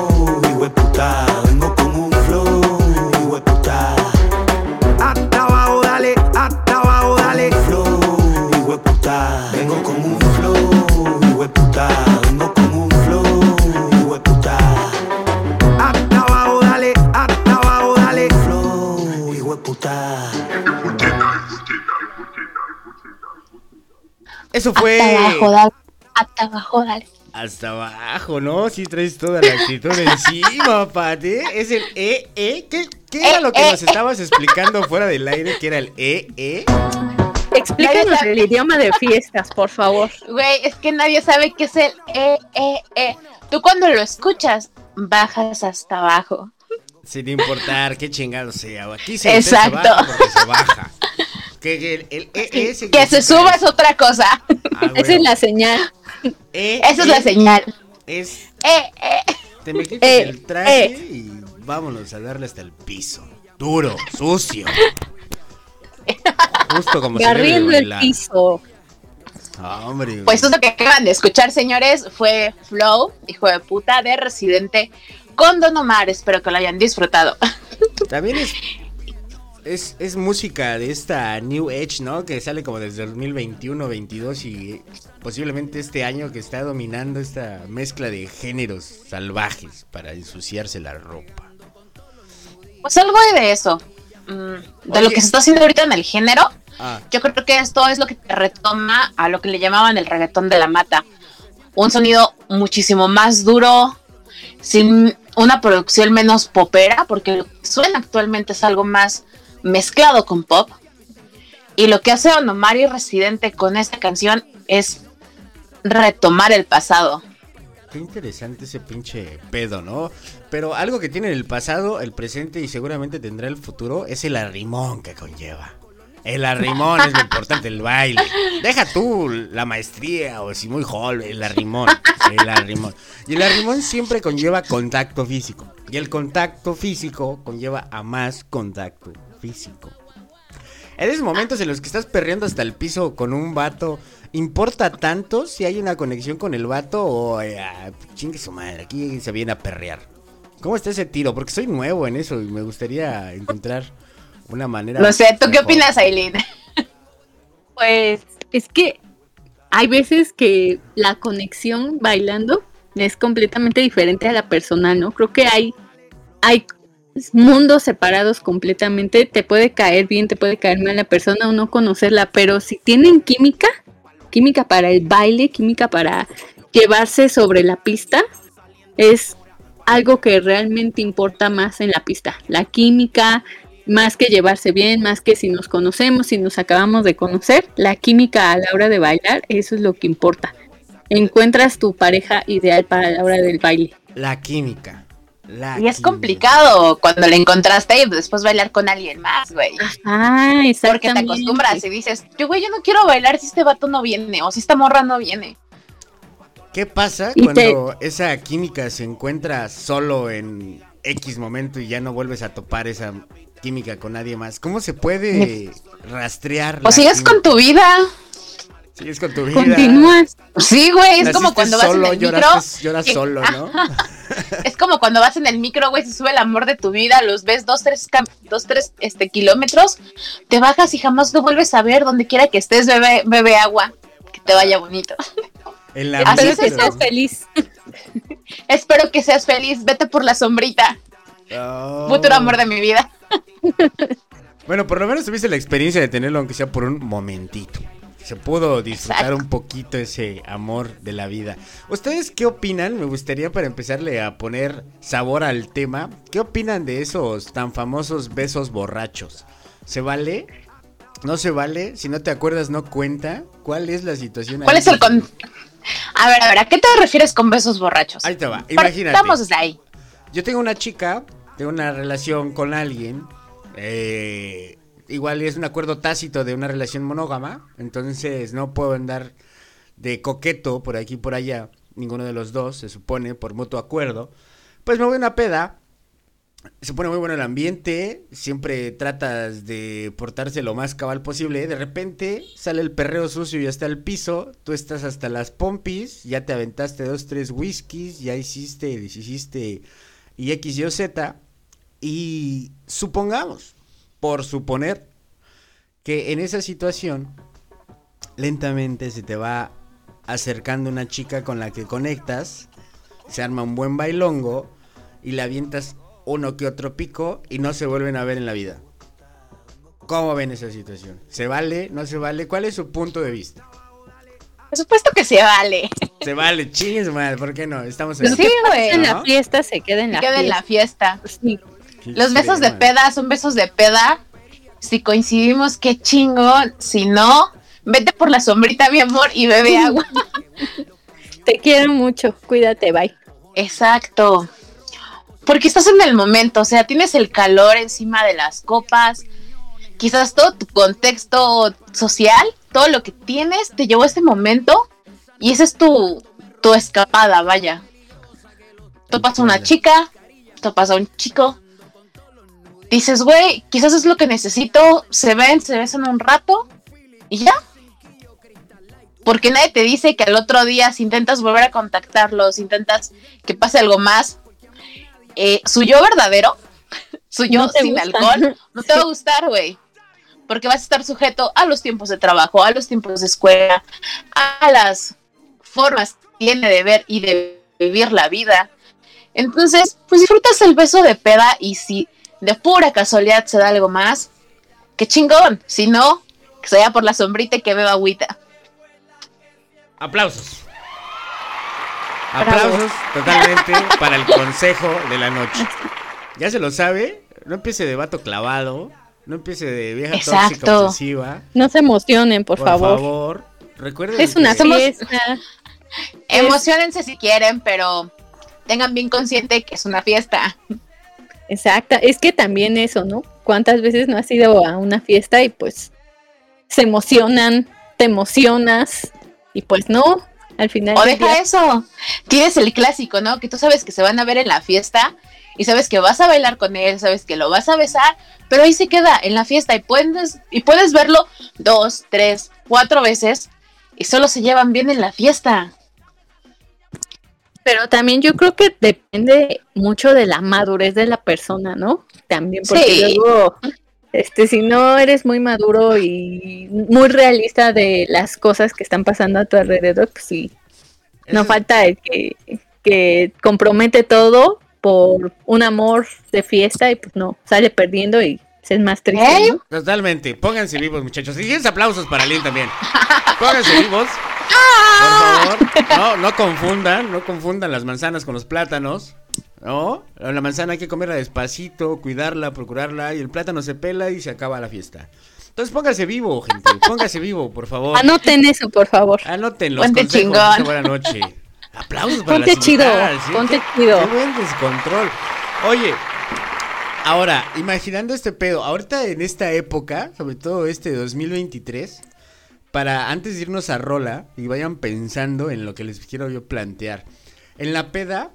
Eso fue. Hasta abajo, dale. Hasta abajo, dale. Hasta abajo, ¿no? Sí traes toda la actitud encima, Pati. Es el E, E. ¿Qué, qué era Eh, lo que eh, nos estabas explicando fuera del aire? Que era el E, E. Explícanos el idioma de fiestas, por favor. Güey, es que nadie sabe qué es el E, E, E. Tú cuando lo escuchas, bajas hasta abajo. Sin importar qué chingado sea. Aquí se, Exacto. se baja porque se baja. Que, que el, el E, E Que se suba es otra cosa. Ah, Esa es la señal. E, Esa es E la señal. Es. Eh, eh. Te me quitas Eh, el traje y vámonos a darle hasta el piso. Duro, sucio. Justo como Barriendo el piso. Ah, hombre. Pues eso que acaban de escuchar, señores, fue Flow, hijo de puta, de Residente con Don Omar. Espero que lo hayan disfrutado. También es, es, es música de esta New Age, ¿no? Que sale como desde 2021, 22 y posiblemente este año que está dominando esta mezcla de géneros salvajes para ensuciarse la ropa. Pues algo hay de eso. Mm, de Oye. lo que se está haciendo ahorita en el género. Ah, Yo creo que esto es lo que te retoma a lo que le llamaban el reggaetón de la mata. Un sonido muchísimo más duro, sin una producción menos popera, porque lo que suena actualmente es algo más mezclado con pop. Y lo que hace Don Omar y Residente con esta canción es retomar el pasado. qué interesante ese pinche pedo, ¿no? Pero algo que tiene el pasado, el presente y seguramente tendrá el futuro es el arrimón que conlleva. El arrimón es lo importante, el baile. Deja tú la maestría o si muy joven, el arrimón. El arrimón. Y el arrimón siempre conlleva contacto físico. Y el contacto físico conlleva a más contacto físico. En esos momentos en los que estás perreando hasta el piso con un vato, ¿importa tanto si hay una conexión con el vato o eh, ah, chingue su madre? Aquí se viene a perrear. ¿Cómo está ese tiro? Porque soy nuevo en eso y me gustaría encontrar una manera. No sé, ¿tú qué opinas, Aileen? Pues es que hay veces que la conexión bailando es completamente diferente a la personal, ¿no? Creo que hay, hay mundos separados completamente. Te puede caer bien, te puede caer mal la persona o no conocerla, pero si tienen química, química para el baile, química para llevarse sobre la pista, es algo que realmente importa más en la pista. La química, más que llevarse bien, más que si nos conocemos, si nos acabamos de conocer, la química a la hora de bailar, eso es lo que importa. Encuentras tu pareja ideal para la hora del baile. La química. La Y es complicado cuando le encontraste y después bailar con alguien más, güey. Ah, Porque te acostumbras y dices, yo güey, yo no quiero bailar si este vato no viene o si esta morra no viene. ¿Qué pasa Y te- cuando esa química se encuentra solo en X momento y ya no vuelves a topar esa química con nadie más? ¿Cómo se puede rastrear? O la sigues con tu vida. Sigues con tu vida. Continúas. Sí, güey, es como cuando vas en el micro. lloras solo, ¿no? Es como cuando vas en el micro, güey, se sube el amor de tu vida, los ves dos, tres, dos, tres este, kilómetros, te bajas y jamás lo vuelves a ver, donde quiera que estés, bebe, bebe agua, que te vaya bonito. En la Así es que seas feliz. Espero que seas feliz, vete por la sombrita, Oh. futuro amor de mi vida. Bueno, por lo menos tuviste la experiencia de tenerlo, aunque sea por un momentito. Se pudo disfrutar Exacto. un poquito ese amor de la vida. ¿Ustedes qué opinan? Me gustaría para empezarle a poner sabor al tema. ¿Qué opinan de esos tan famosos besos borrachos? ¿Se vale? ¿No se vale? Si no te acuerdas, no cuenta. ¿Cuál es la situación? ¿Cuál ahí? es el con... A ver, a ver, ¿a qué te refieres con besos borrachos? Ahí te va, imagínate. Estamos desde ahí. Yo tengo una chica, tengo una relación con alguien. eh, igual es un acuerdo tácito de una relación monógama. Entonces no puedo andar de coqueto por aquí y por allá. Ninguno de los dos, se supone, por mutuo acuerdo. Pues me voy a una peda. Se pone muy bueno el ambiente. Siempre tratas de portarse lo más cabal posible. De repente sale el perreo sucio y hasta el piso. Tú estás hasta las pompis. Ya te aventaste dos, tres whiskies. Ya hiciste, deshiciste y X, Y o Z. Y supongamos, por suponer, que en esa situación lentamente se te va acercando una chica con la que conectas, se arma un buen bailongo y le avientas uno que otro pico y no se vuelven a ver en la vida. cómo ven esa situación? ¿Se vale? ¿No se vale? ¿Cuál es su punto de vista? Por supuesto que se vale. Se vale, chingues madre, ¿por qué no? Estamos en que pasa En ¿no? la fiesta se queda en la Queda en la fiesta. fiesta. Sí. Los besos de peda son besos de peda. Si coincidimos, qué chingón. Si no, vete por la sombrita, mi amor, y bebe agua. Te quiero mucho. Cuídate, bye. Exacto. Porque estás en el momento, o sea, tienes el calor encima de las copas. Quizás todo tu contexto social, todo lo que tienes, te llevó a este momento. Y esa es tu, tu escapada, vaya. Topas a una chica, topas a un chico. Dices, güey, quizás es lo que necesito. Se ven, se besan un rato y ya. Porque nadie te dice que al otro día, si intentas volver a contactarlos, intentas que pase algo más, eh, su yo verdadero, su yo No sin gusta. alcohol, no te va a gustar, güey. Porque vas a estar sujeto a los tiempos de trabajo, a los tiempos de escuela, a las formas que tiene de ver y de vivir la vida. Entonces, pues disfrutas el beso de peda y si de pura casualidad se da algo más, qué chingón. Si no, que se vaya por la sombrita y que beba agüita. Aplausos. Aplausos totalmente para el consejo de la noche. Ya se lo sabe, no empiece de vato clavado, no empiece de vieja tóxica Exacto. obsesiva. No se emocionen, por, Por, favor. favor. recuerden Es una que- fiesta. Emocionense si quieren, pero tengan bien consciente que es una fiesta. Exacta. Es que también eso, ¿no? ¿Cuántas veces no has ido a una fiesta y pues se emocionan, te emocionas y pues no, al final. O deja día- eso. Tienes el clásico, ¿no? Que tú sabes que se van a ver en la fiesta y sabes que vas a bailar con él, sabes que lo vas a besar, pero ahí se queda en la fiesta y puedes, y puedes verlo dos, tres, cuatro veces y solo se llevan bien en la fiesta. Pero también yo creo que depende mucho de la madurez de la persona, ¿no? También porque Sí. luego, este, si no eres muy maduro y muy realista de las cosas que están pasando a tu alrededor, pues sí, no falta el que, que compromete todo por un amor de fiesta y pues no, sale perdiendo y es más triste. ¿Eh? ¿no? Totalmente, pónganse vivos, muchachos. Y 10 aplausos para Lynn también. Pónganse vivos. Por favor, no, no confundan, no confundan las manzanas con los plátanos. ¿No? La manzana hay que comerla despacito, cuidarla, procurarla. Y el plátano se pela y se acaba la fiesta. Entonces póngase vivo, gente. Póngase vivo, por favor. Anoten eso, por favor. Anoten los Ponte consejos chingón. esta buena noche. Aplausos para Ponte las chido, ¿sí? ponte Qué- chido. Qué buen descontrol. Oye, ahora, imaginando este pedo, ahorita en esta época, sobre todo este 2023, para antes de irnos a Rola, y vayan pensando en lo que les quiero yo plantear. En la peda,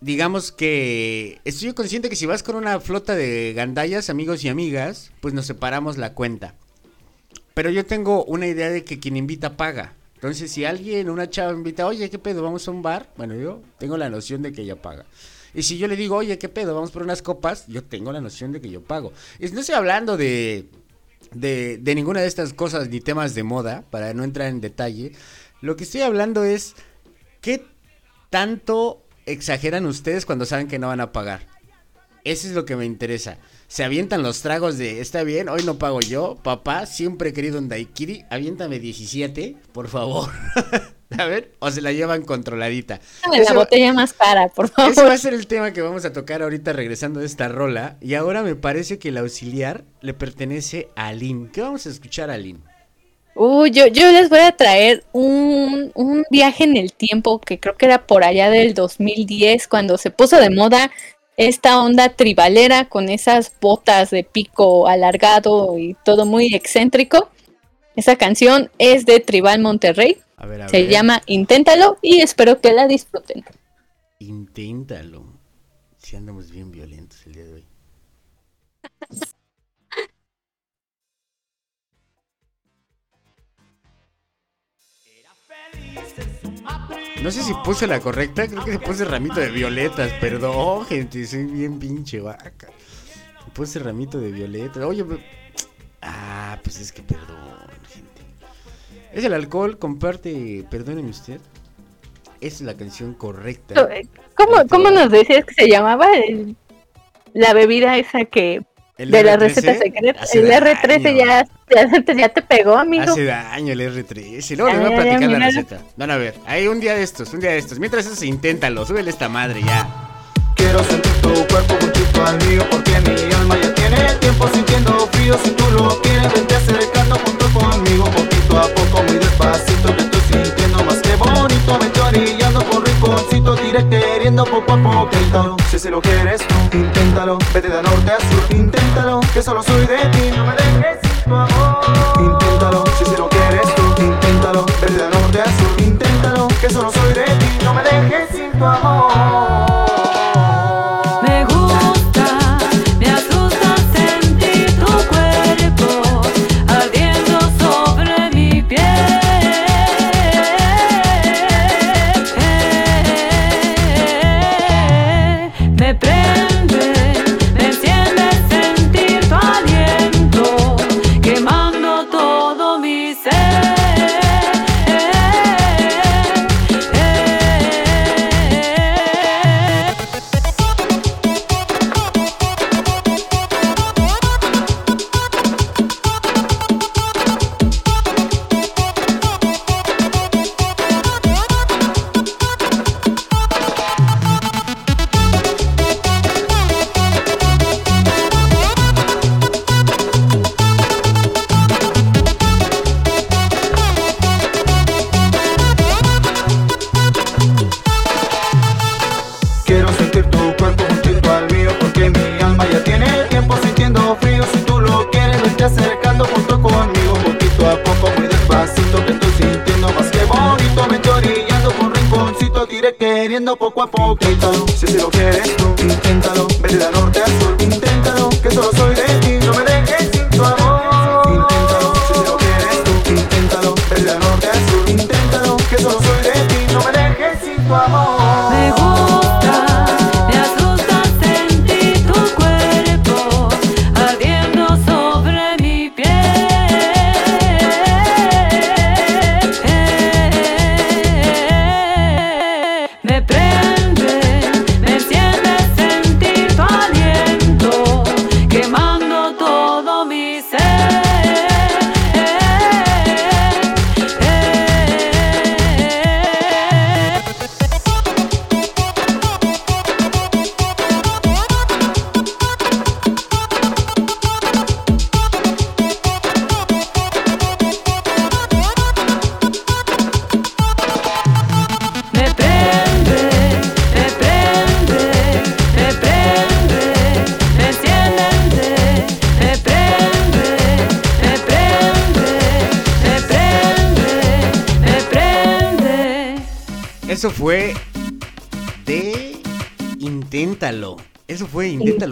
digamos que estoy consciente que si vas con una flota de gandallas, amigos y amigas, pues nos separamos la cuenta. Pero yo tengo una idea de que quien invita paga. Entonces, si alguien, una chava invita, oye, ¿qué pedo? ¿Vamos a un bar? Bueno, yo tengo la noción de que ella paga. Y si yo le digo, oye, ¿qué pedo? Vamos por unas copas, yo tengo la noción de que yo pago. Y no estoy hablando de, de, de ninguna de estas cosas ni temas de moda, para no entrar en detalle. Lo que estoy hablando es, ¿qué tanto exageran ustedes cuando saben que no van a pagar? Eso es lo que me interesa. Se avientan los tragos de, está bien, hoy no pago yo, papá, siempre he querido un daiquiri, aviéntame 17, por favor. a ver, o se la llevan controladita. Dame la botella más cara, por ese va a favor. ser el tema que vamos a tocar ahorita regresando de esta rola. Y ahora me parece que el auxiliar le pertenece a Aline. ¿Qué vamos a escuchar, Aline? Uy, yo, yo les voy a traer un, un viaje en el tiempo que creo que era por allá del 2010, cuando se puso de moda esta onda tribalera con esas botas de pico alargado y todo muy excéntrico. Esa canción es de Tribal Monterrey, A ver, a se ver. llama Inténtalo y espero que la disfruten. Inténtalo. Si andamos bien violentos el día de hoy. No sé si puse la correcta, creo que puse ramito de violetas, perdón, gente, soy bien pinche vaca. Puse ramito de violetas. Oye, pe- ah, pues es que perdón, gente. Es el alcohol, comparte, perdóneme usted. Es la canción correcta. ¿Cómo, cómo nos decías que se llamaba el- la bebida esa que ¿El de la R13? receta secreta. Hace El R13 daño. ya, ya, te- ya te pegó, amigo. Hace daño el R3. Y luego les voy a platicar la receta. Van a ver. Hay un día de estos, un día de estos. Mientras eso, inténtalo. Súbele esta madre ya. Quiero sentir tu cuerpo juntito al mío porque mi alma ya tiene tiempo sintiendo frío Si tú lo quieres vente acercando junto conmigo Poquito a poco, muy despacito que estoy sintiendo más que bonito Vente rinconcito, diré queriendo poco a poco Inténtalo, si se lo quieres tú, inténtalo. Vete de norte a sur, inténtalo Que solo soy de ti, no me dejes sin tu amor. Inténtalo, si se lo quieres tú, inténtalo. Vete de norte a sur, inténtalo Que solo soy de ti, no me dejes sin tu amor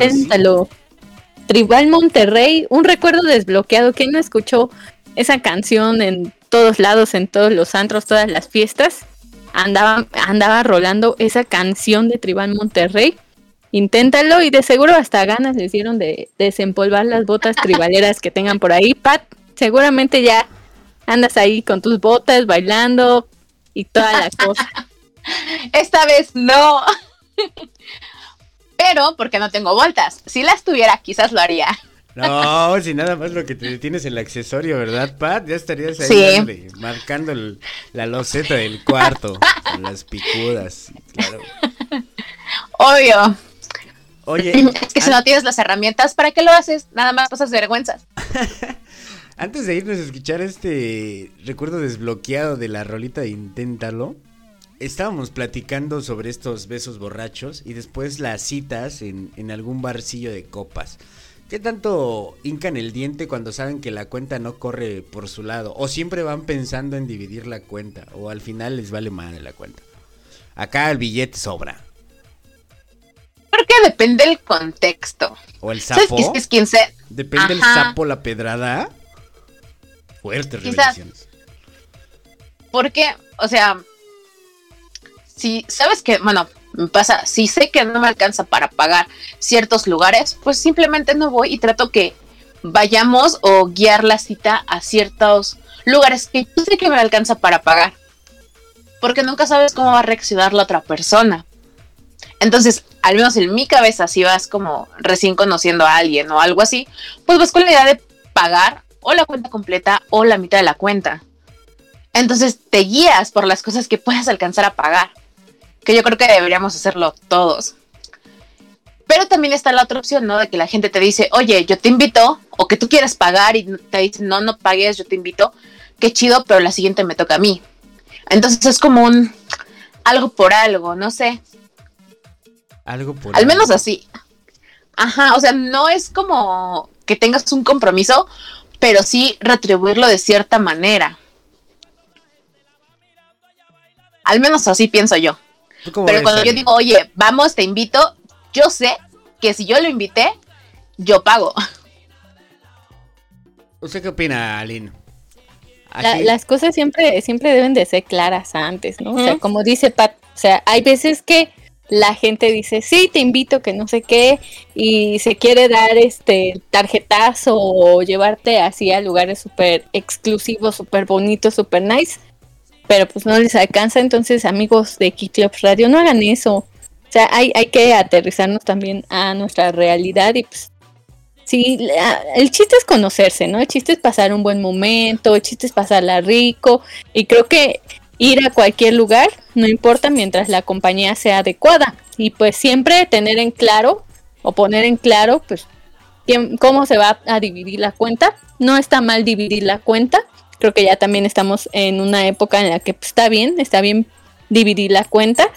Inténtalo. Tribal Monterrey, un recuerdo desbloqueado. ¿Quién no escuchó esa canción en todos lados, en todos los antros, todas las fiestas? Andaba, andaba rolando esa canción de Tribal Monterrey. Inténtalo y de seguro hasta ganas les dieron de desempolvar las botas tribaleras que tengan por ahí. Pat, seguramente ya andas ahí con tus botas bailando y toda la cosa. Esta vez no. Pero porque no tengo vueltas. Si las tuviera, quizás lo haría. No, si nada más lo que te tienes el accesorio, ¿verdad, Pat? Ya estarías ahí Sí. dándole, marcando el- la loseta del cuarto con las picudas. Claro. Obvio. Oye, Es que si no tienes las herramientas, ¿para qué lo haces? Nada más pasas vergüenzas. Antes de irnos a escuchar este recuerdo desbloqueado de la rolita de Inténtalo, estábamos platicando sobre estos besos borrachos y después las citas en, en algún barcillo de copas. ¿Qué tanto hincan el diente cuando saben que la cuenta no corre por su lado? ¿O siempre van pensando en dividir la cuenta? ¿O al final les vale madre la cuenta? Acá el billete sobra. Creo que depende del contexto. ¿O el ¿Sabes sapo? es, es quien se... Depende el sapo, la pedrada. Fuertes Quizás. revelaciones. Porque, o sea, si sabes que, bueno, me pasa, si sé que no me alcanza para pagar ciertos lugares, pues simplemente no voy y trato que vayamos o guiar la cita a ciertos lugares que yo sé que me alcanza para pagar. Porque nunca sabes cómo va a reaccionar la otra persona. Entonces, al menos en mi cabeza, si vas como recién conociendo a alguien o algo así, pues vas con la idea de pagar o la cuenta completa o la mitad de la cuenta. Entonces te guías por las cosas que puedes alcanzar a pagar, que yo creo que deberíamos hacerlo todos. Pero también está la otra opción, ¿no? De que la gente te dice, oye, yo te invito, o que tú quieras pagar y te dicen, no, no pagues, yo te invito. Qué chido, pero la siguiente me toca a mí. Entonces es como un algo por algo, no sé. Algo por Al menos así. Ajá, o sea, no es como que tengas un compromiso, pero sí retribuirlo de cierta manera. Al menos así pienso yo. ¿Tú cómo Pero ves, cuando yo digo, oye, vamos, te invito, yo sé que si yo lo invité, yo pago. ¿Usted qué opina, Aline? La- las cosas siempre, siempre deben de ser claras antes, ¿no? O sea, como dice Pat, o sea, hay veces que la gente dice, sí, te invito, que no sé qué, y se quiere dar este tarjetazo o llevarte así a lugares súper exclusivos, súper bonitos, súper nice, pero pues no les alcanza, entonces amigos de Kiclops Radio, no hagan eso. O sea, hay, hay que aterrizarnos también a nuestra realidad y pues Sí, el chiste es conocerse, ¿no? El chiste es pasar un buen momento, el chiste es pasarla rico y creo que ir a cualquier lugar no importa mientras la compañía sea adecuada y pues siempre tener en claro o poner en claro pues quién- cómo se va a dividir la cuenta. No está mal dividir la cuenta, creo que ya también estamos en una época en la que pues, está bien, está bien dividir la cuenta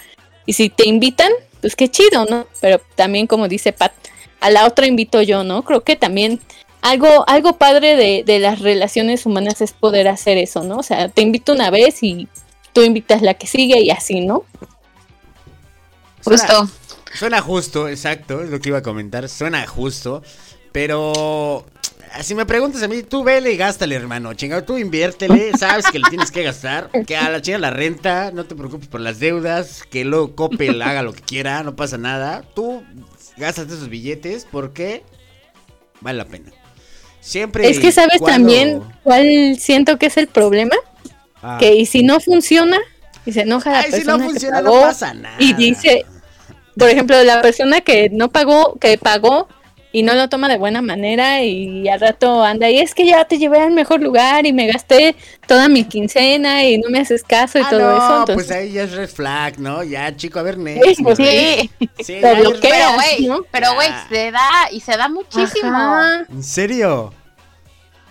y si te invitan, pues qué chido, ¿no? Pero también como dice Pat, a la otra invito yo, ¿no? Creo que también algo, algo padre de, de las relaciones humanas es poder hacer eso, ¿no? O sea, te invito una vez y tú invitas la que sigue y así, ¿no? Justo. Suena justo, exacto, es lo que iba a comentar. Suena justo, pero si me preguntas a mí, tú vele y gástale, hermano. Chingado, tú inviértele, sabes que le tienes que gastar. Que a la chinga la renta, no te preocupes por las deudas. Que luego Coppel haga lo que quiera, no pasa nada. Tú gástate esos billetes porque vale la pena. Siempre. Es que sabes cuando- también cuál siento que es el problema, Ah. que y si no funciona y se enoja la Ay, si persona no que funciona, no pasa nada. y dice, por ejemplo, la persona que no pagó, que pagó y no lo toma de buena manera y al rato anda y es que ya te llevé al mejor lugar y me gasté toda mi quincena y no me haces caso y Ah, todo no, eso, entonces pues ahí ya es red flag, ¿no? Ya, chico, a ver, Sí, next. pues sí. Sí, Te bloqueas, Pero, güey, ¿no? pero, güey, se da y se da muchísimo. Ajá. ¿En serio?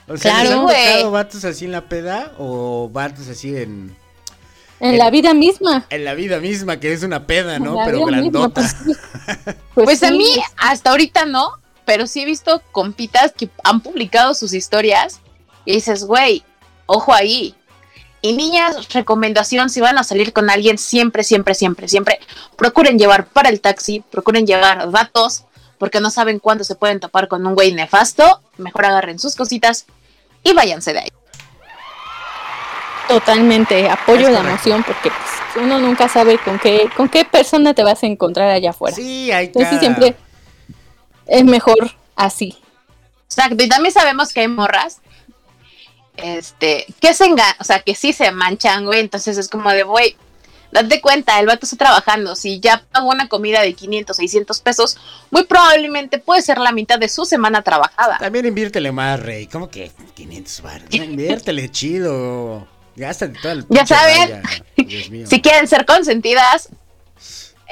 O sea, Claro, ¿les han güey. tocado vatos así en la peda o vatos así en, en la vida misma. en la vida misma, que es una peda, ¿no? Pero misma, grandota. pues sí. Pues a sí. mí, hasta ahorita no, pero sí he visto compitas que han publicado sus historias y dices, güey, ojo ahí. Y niñas, recomendación, si van a salir con alguien, siempre, siempre, siempre, siempre, procuren llevar para el taxi, procuren llevar datos, porque no saben cuándo se pueden topar con un güey nefasto. Mejor agarren sus cositas y váyanse de ahí. Totalmente, apoyo la emoción porque pues, uno nunca sabe con qué, con qué persona te vas a encontrar allá afuera. Sí, hay Entonces siempre es mejor así. Exacto, y también sabemos que hay morras, este, que se engañan, o sea, que sí se manchan, güey, entonces es como de, güey, date cuenta, el vato está trabajando, si ya pagó una comida de 500, 600 pesos, muy probablemente puede ser la mitad de su semana trabajada. También inviértele más, rey. ¿Cómo que 500 baros? No, inviértele chido. Gástate todo el Ya saben. raya. Dios mío. Si quieren ser consentidas,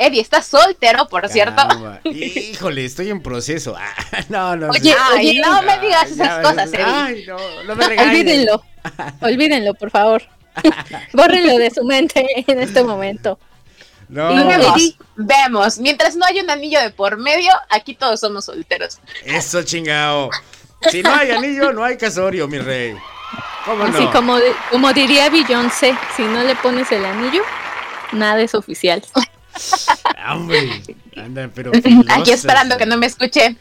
Eddie está soltero, por cierto. Híjole, estoy en proceso. Ah, no, no. Oye, Ay, oye, no me digas esas ya, cosas, Eddie. Ay, no, no me regañes. Olvídenlo, olvídenlo, por favor. Bórrenlo de su mente en este momento. No, Y vemos, vemos. Mientras no hay un anillo de por medio, aquí todos somos solteros. eso chingao. Si no hay anillo, no hay casorio, mi rey. ¿Cómo no? Así como, como diría Beyoncé, si no le pones el anillo, nada es oficial. Ah, Hombre, andan pero Aquí esperando que no me escuchen.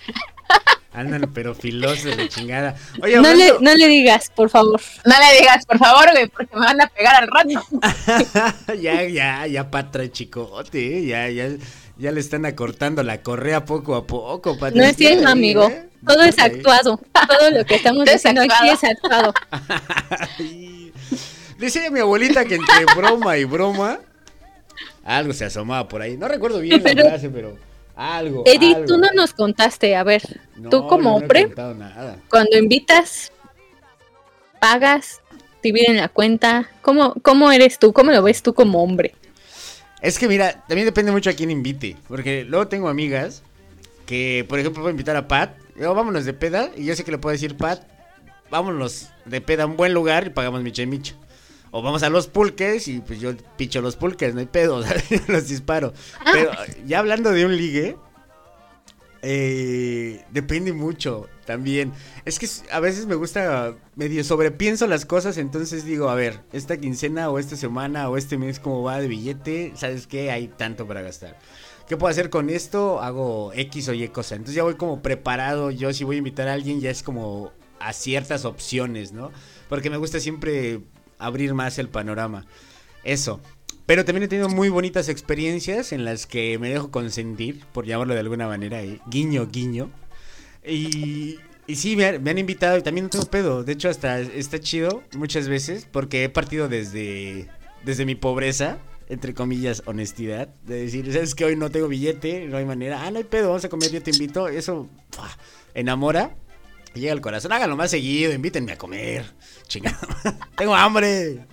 Andan pero filosos de chingada. Oye, No le, hablando- no le digas, por favor. No le digas, por favor, güey, porque me van a pegar al rato. ya, ya, ya Patra chicote, eh, ya, ya, ya le están acortando la correa poco a poco, Patra. No es cierto, Ahí, amigo. ¿eh? Todo es actuado. Todo lo que estamos diciendo aquí es actuado. Decía mi abuelita que entre broma y broma algo se asomaba por ahí. No recuerdo bien la frase, pero Algo. Edith, algo. tú no nos contaste, a ver, No, tú como no hombre, nada. cuando invitas, pagas, dividen la cuenta, ¿cómo, ¿cómo eres tú? ¿Cómo lo ves tú como hombre? Es que mira, también depende mucho a quién invite. Porque luego tengo amigas que, por ejemplo, voy a invitar a Pat. Digo, vámonos de peda. Y yo sé que le puedo decir, Pat, vámonos de peda a un buen lugar y pagamos micha y micha. O vamos a los pulques y pues yo picho los pulques, no hay pedo, los disparo. Pero ya hablando de un ligue, eh, depende mucho también. Es que a veces me gusta medio sobrepienso las cosas, entonces digo, a ver, esta quincena o esta semana o este mes cómo va de billete, ¿sabes qué? Hay tanto para gastar. ¿Qué puedo hacer con esto? Hago X o Y cosa. Entonces ya voy como preparado. Yo si voy a invitar a alguien ya es como a ciertas opciones, ¿no? Porque me gusta siempre abrir más el panorama. Eso. Pero también he tenido muy bonitas experiencias en las que me dejo consentir, por llamarlo de alguna manera, ¿eh? guiño, guiño. Y, y sí, me han, invitado y también no tengo pedo. De hecho, hasta está chido muchas veces porque he partido desde, desde mi pobreza, entre comillas, honestidad. De decir, ¿sabes que Hoy no tengo billete, no hay manera. Ah, no hay pedo, vamos a comer, yo te invito. Eso ¡fua! enamora. y Llega al corazón, háganlo más seguido, invítenme a comer. Tengo hambre.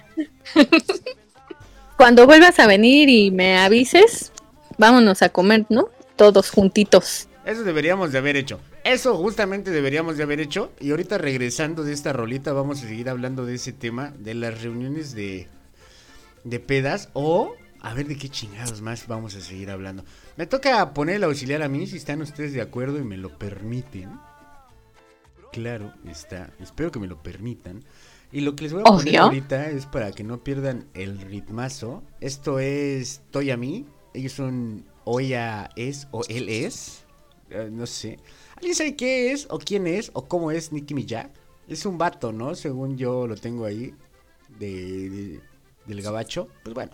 Cuando vuelvas a venir y me avises, vámonos a comer, ¿no? Todos juntitos. Eso deberíamos de haber hecho. Eso justamente deberíamos de haber hecho. Y ahorita regresando de esta rolita vamos a seguir hablando de ese tema, de las reuniones de, de pedas. O a ver de qué chingados más vamos a seguir hablando. Me toca poner el auxiliar a mí si están ustedes de acuerdo y me lo permiten. Claro, está. Espero que me lo permitan. Y lo que les voy a poner Obvio. ahorita es para que no pierdan el ritmazo. Esto es Toy a mí. Ellos son o ella es o él es. Eh, no sé. ¿Alguien sabe qué es o quién es o cómo es Nicki Minaj? Es un vato, ¿no? Según yo lo tengo ahí. De, de- del gabacho. Pues bueno.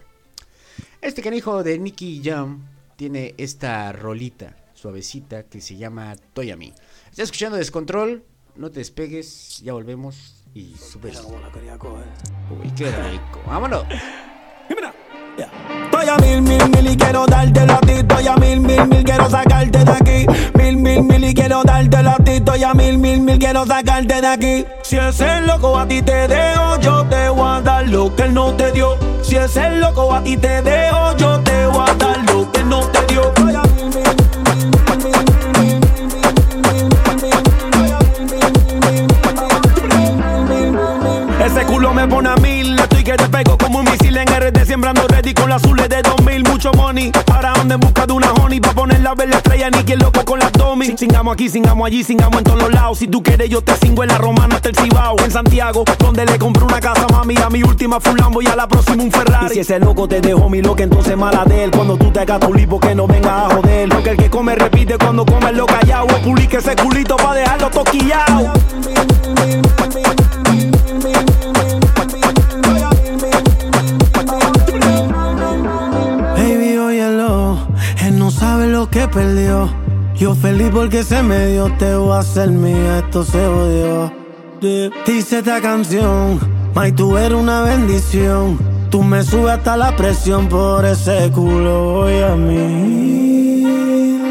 Este canijo de Nicky Jam tiene esta rolita suavecita que se llama Toy a mí. Estás escuchando Descontrol. No te despegues. Ya volvemos. Y súper. Uy, qué rico. Vámonos. Estoy a mil, mil, mil y quiero darte a ti. Estoy a mil, mil, mil, quiero sacarte de aquí. Mil, mil, mil y quiero darte a ti. Estoy a mil, mil, mil, quiero sacarte de aquí. Si ese loco a ti te dejo, yo te voy a dar lo que él no te dio. Si ese loco a ti te dejo, yo te voy a dar Me pone a mil, estoy que te pego como un misil en RD Sembrando ready con las azules de 2000, mucho money Para donde en busca de una honey, pa' poner la estrella Ni quien loco con las domi. Singamos aquí, singamos allí, singamos en todos los lados. Si tú quieres yo te singo en la romana hasta el Cibao. En Santiago, donde le compré una casa mami. A mi última fue un a la próxima un Ferrari. Si ese loco te dejó mi loca, entonces mala de él. Cuando tú te hagas tu lipo que no venga a joder. Porque el que come repite cuando come lo callado publique ese culito pa' dejarlo toquillao que perdió. Yo feliz porque se me dio, te voy a hacer mía, esto se odió. Dice esta canción, May, tú eres una bendición. Tú me subes hasta la presión por ese culo, voy a mí.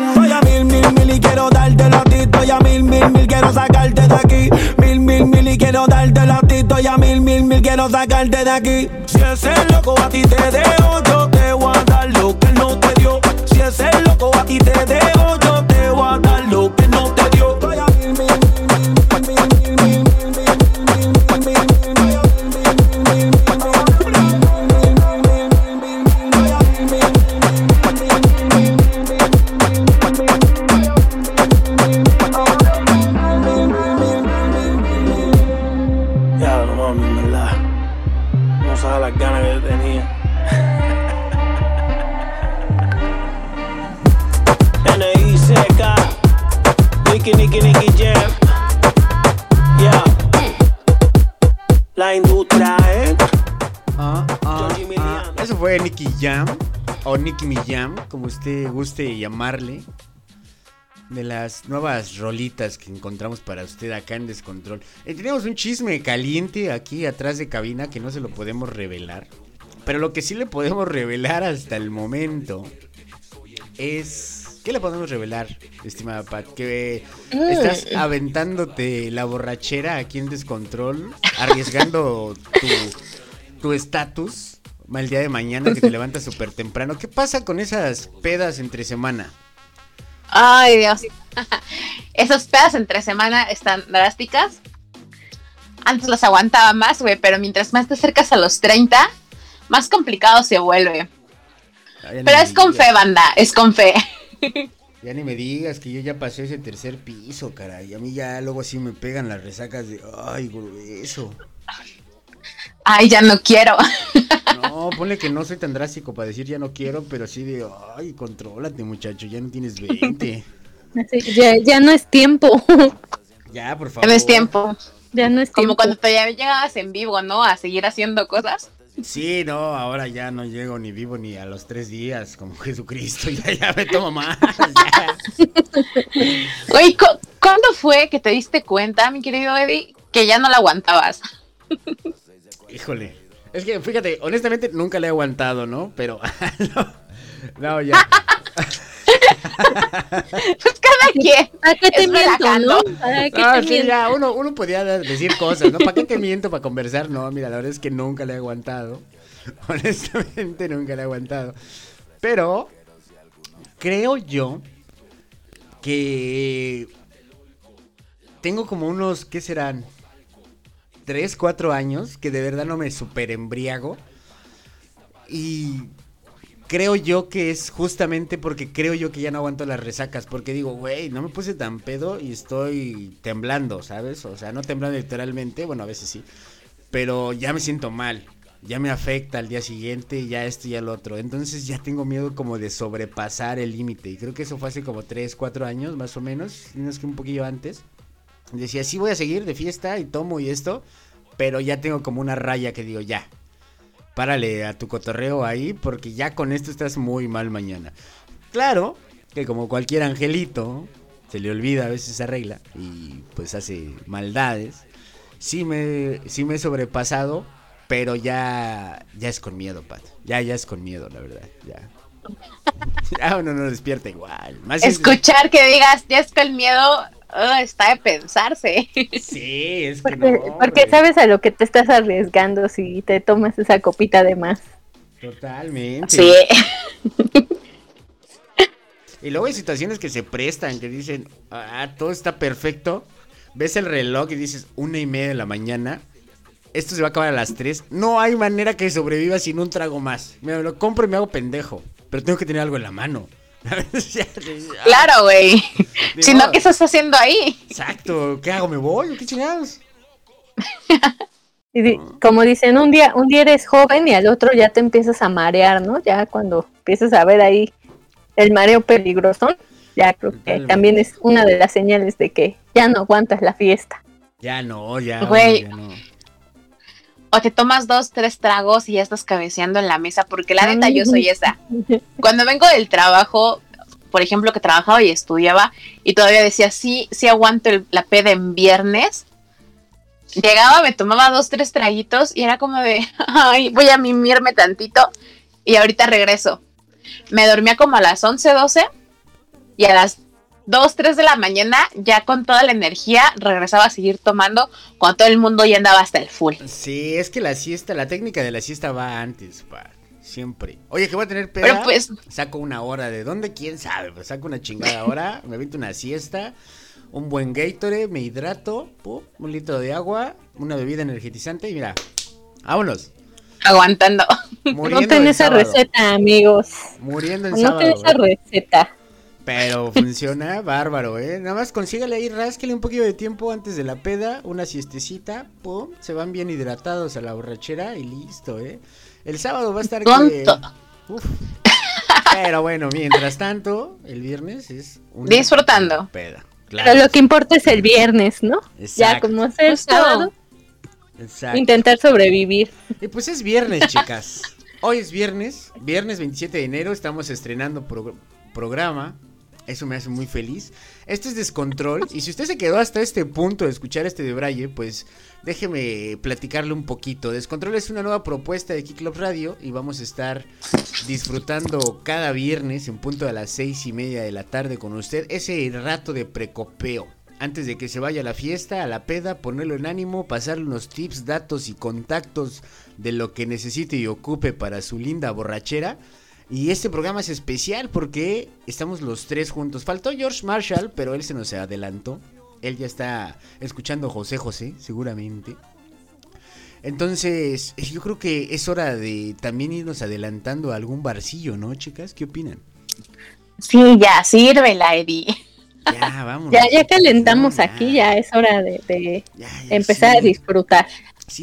Estoy a mil, mil, mil y quiero darte a ti. Estoy a mil, mil, mil, quiero sacarte de aquí. Mil, mil, mil y quiero darte a ti. Estoy a mil, mil, mil, quiero sacarte de aquí. Si ese loco a ti te dejo, ti te dejo, o Nicky Mi Jam, como usted guste llamarle. De las nuevas rolitas que encontramos para usted acá en Descontrol. Eh, tenemos un chisme caliente aquí atrás de cabina que no se lo podemos revelar. Pero lo que sí le podemos revelar hasta el momento es ¿Qué le podemos revelar, estimada Pat? Que Mm. estás aventándote la borrachera aquí en descontrol, arriesgando tu tu estatus el día de mañana que te levantas súper temprano. ¿Qué pasa con esas pedas entre semana? Ay, Dios. Esas pedas entre semana están drásticas. Antes las aguantaba más, güey, pero mientras más te acercas a los 30, más complicado se vuelve. Ah, Pero es con fe, banda, es con fe. Ya ni me digas que yo ya pasé ese tercer piso, caray. A mí ya luego sí me pegan las resacas de, ay, grueso. Ay, ya no quiero. No, ponle que no soy tan drástico para decir ya no quiero, pero sí de, ay, contrólate, muchacho, ya no tienes 20. Así, ya, ya no es tiempo. Ya, por favor. No es tiempo. Ya no es Como tiempo. cuando te llegabas en vivo, ¿no? A seguir haciendo cosas. Sí, no, ahora ya no llego ni vivo ni a los tres días, como Jesucristo, ya, ya me tomo más. ya. Oye, ¿cu- ¿cuándo fue que te diste cuenta, mi querido Eddie, que ya no la aguantabas? Híjole. Es que, fíjate, honestamente nunca le he aguantado, ¿no? Pero, no, no, ya. Pues cada quien. ¿Para qué te miento, no? ¿Para qué Ah, te sí, miento? ya, uno, uno podía decir cosas, ¿no? ¿Para qué te miento para conversar? No, mira, la verdad es que nunca le he aguantado. Honestamente, nunca le he aguantado. Pero, creo yo que tengo como unos, ¿qué serán? Tres, cuatro años que de verdad no me super embriago. Y creo yo que es justamente porque creo yo que ya no aguanto las resacas. Porque digo, güey, no me puse tan pedo y estoy temblando, ¿sabes? O sea, no temblando literalmente, bueno, a veces sí. Pero ya me siento mal. Ya me afecta al día siguiente, ya esto y ya lo otro. Entonces ya tengo miedo como de sobrepasar el límite. Y creo que eso fue hace como 3, 4 años, más o menos. No que un poquillo antes. Decía, sí voy a seguir de fiesta y tomo y esto. Pero ya tengo como una raya que digo, ya, párale a tu cotorreo ahí porque ya con esto estás muy mal mañana. Claro que como cualquier angelito, se le olvida a veces esa regla y pues hace maldades. Sí me, sí me he sobrepasado, pero ya, ya es con miedo, Pat. Ya, ya es con miedo, la verdad, ya. Ya uno no despierta igual. Más Escuchar que digas, ya es el miedo ah, está de pensarse. Sí, es que Porque, no, porque hombre. sabes a lo que te estás arriesgando si te tomas esa copita de más. Totalmente. Sí. Y luego hay situaciones que se prestan, que dicen, ah, todo está perfecto. Ves el reloj y dices, una y media de la mañana. Esto se va a acabar a las tres. No hay manera que sobreviva sin un trago más. Me lo compro y me hago pendejo. Pero tengo que tener algo en la mano. Claro, güey. Si no. ¿qué estás haciendo ahí? Exacto. ¿Qué hago? ¿Me voy? ¿Qué chingados? Y como dicen, un día, un día eres joven y al otro ya te empiezas a marear, ¿no? Ya cuando empiezas a ver ahí el mareo peligroso, ya creo que Totalmente. también es una de las señales de que ya no aguantas la fiesta. Ya no, ya. Güey. ya no. O te tomas dos, tres tragos y ya estás cabeceando en la mesa, porque la neta yo soy esa. Cuando vengo del trabajo, por ejemplo, que trabajaba y estudiaba, y todavía decía, sí, sí aguanto el- la peda en viernes. Llegaba, me tomaba dos, tres traguitos y era como de, ay, voy a mimirme tantito y ahorita regreso. Me dormía como a las 11, 12 y a las 2, 3 de la mañana, ya con toda la energía, regresaba a seguir tomando cuando todo el mundo ya andaba hasta el full. Sí, es que la siesta, la técnica de la siesta va antes, pa. Siempre. Oye, que voy a tener peda. Pero pues- Saco una hora de dónde, quién sabe. Pues saco una chingada hora, me aviento una siesta, un buen Gatorade, me hidrato, pum, un litro de agua, una bebida energetizante y mira, vámonos. Aguantando. Muriendo no ten esa sábado. receta, amigos. Muriendo el No ten sábado. esa receta. Pero funciona bárbaro, ¿eh? Nada más consígale ahí, rásquele un poquito de tiempo antes de la peda, una siestecita, pum, se van bien hidratados a la borrachera y listo, ¿eh? El sábado va a estar que... Tonto. Uf. Pero bueno, mientras tanto, el viernes es una Disfrutando. peda. Pero Claro, lo que importa es el viernes, ¿no? Ya Exacto. como es el Justo. sábado, exacto. intentar sobrevivir. Y pues es viernes, chicas. Hoy es viernes, viernes 27 de enero, estamos estrenando pro- programa. Eso me hace muy feliz. Este es Descontrol. Y si usted se quedó hasta este punto de escuchar este de Braille, pues déjeme platicarle un poquito. Descontrol es una nueva propuesta de Kick Radio y vamos a estar disfrutando cada viernes en punto a las seis y media de la tarde con usted ese rato de precopeo. Antes de que se vaya a la fiesta, a la peda, ponerlo en ánimo, pasarle unos tips, datos y contactos de lo que necesite y ocupe para su linda borrachera. Y este programa es especial porque estamos los tres juntos. Faltó George Marshall, pero él se nos adelantó. Él ya está escuchando José José, seguramente. Entonces, yo creo que es hora de también irnos adelantando a algún barcillo, ¿no, chicas? ¿Qué opinan? Sí, ya, sírvela, Eddie. Ya, vamos. Ya, ya calentamos aquí, ya es hora de, de empezar sí. a disfrutar.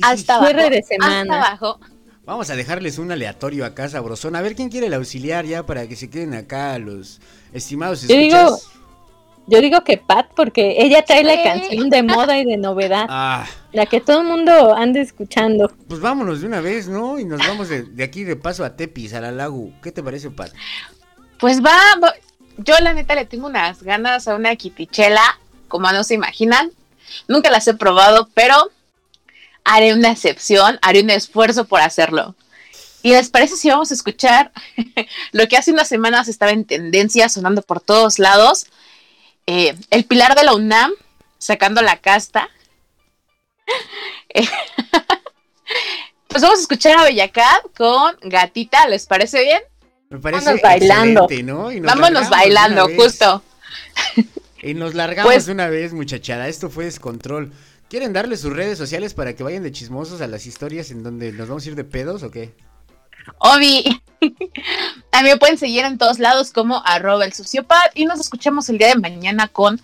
hasta Cierre abajo, de semana. Hasta abajo. Vamos a dejarles un aleatorio acá, sabrosón. A ver quién quiere el auxiliar ya para que se queden acá los estimados Yo escuchas. digo, yo digo que Pat, porque ella trae la canción de moda y de novedad, Ah, la que todo el mundo anda escuchando. pues vámonos de una vez, ¿no? Y nos vamos de, de aquí de paso a Tepis, a la Lagu. ¿Qué te parece, Pat? Pues va, va- yo la neta le tengo unas ganas a una quitichela, como no se imaginan. Nunca las he probado, pero haré una excepción, haré un esfuerzo por hacerlo. ¿Y les parece si vamos a escuchar lo que hace unas semanas estaba en tendencia, sonando por todos lados? Eh, el pilar de la UNAM, sacando la casta. Eh, pues vamos a escuchar a Bellacat con Gatita, ¿les parece bien? Me parece Vámonos bailando. ¿no? Y nos Vámonos bailando, justo. Y nos largamos Pues- de una vez, muchachada. Esto fue descontrol. ¿Quieren darle sus redes sociales para que vayan de chismosos a las historias en donde nos vamos a ir de pedos o qué? Obi. A mí me pueden seguir en todos lados como arroba el sociopad y nos escuchamos el día de mañana con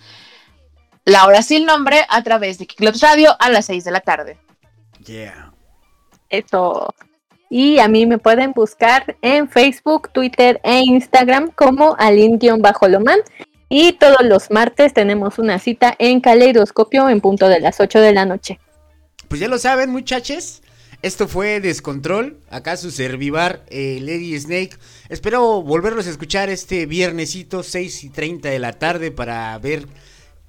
La Hora Sin Nombre a través de Kicklot Radio a las 6 de la tarde. Yeah. Eso. Y a mí me pueden buscar en Facebook, Twitter e Instagram como Alin-Loman. Y todos los martes tenemos una cita en Caleidoscopio en punto de las 8 de la noche. Pues ya lo saben, muchachos. Esto fue Descontrol. Acá su servivar, eh, Lady Snake. Espero volverlos a escuchar este viernesito, 6 y 30 de la tarde, para ver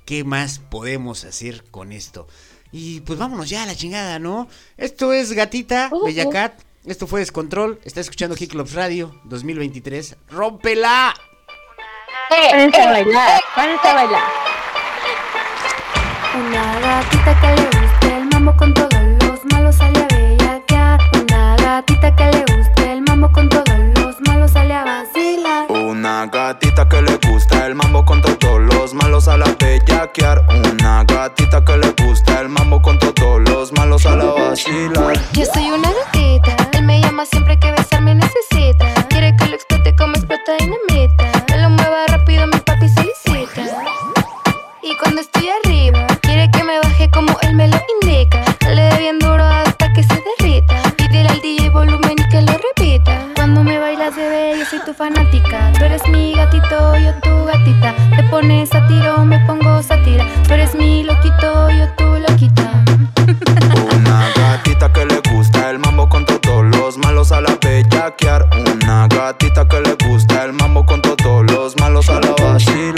qué más podemos hacer con esto. Y pues vámonos ya a la chingada, ¿no? Esto es Gatita, Uh, Bellacat. Esto fue Descontrol. Está escuchando Hit Clubs Radio 2023. ¡Rómpela! Párense a bailar, párense a bailar. Una gatita que le guste el mambo con todos los malos sale a bellaquear. Una gatita que le guste el mambo con todos los malos sale a vacilar. Una gatita que le gusta el mambo con todos los malos a la bellaquear. Una gatita que le gusta el mambo con todos los malos a la vacilar. Yo soy una gatita, él me llama siempre que besarme necesita. Quiere que lo explote como explota dinamita. Cuando estoy arriba, quiere que me baje como él me lo indica. Le bien duro hasta que se derrita. Pídele al DJ volumen y que lo repita. Cuando me bailas, bebé, yo soy tu fanática. Tú eres mi gatito, yo tu gatita. Te pones a tiro, me pongo satira. Tú eres mi loquito, yo tu loquita. Una gatita que le gusta el mambo con todos los malos a la bellaquear. Una gatita que le gusta el mambo con todos los malos a la vacilar.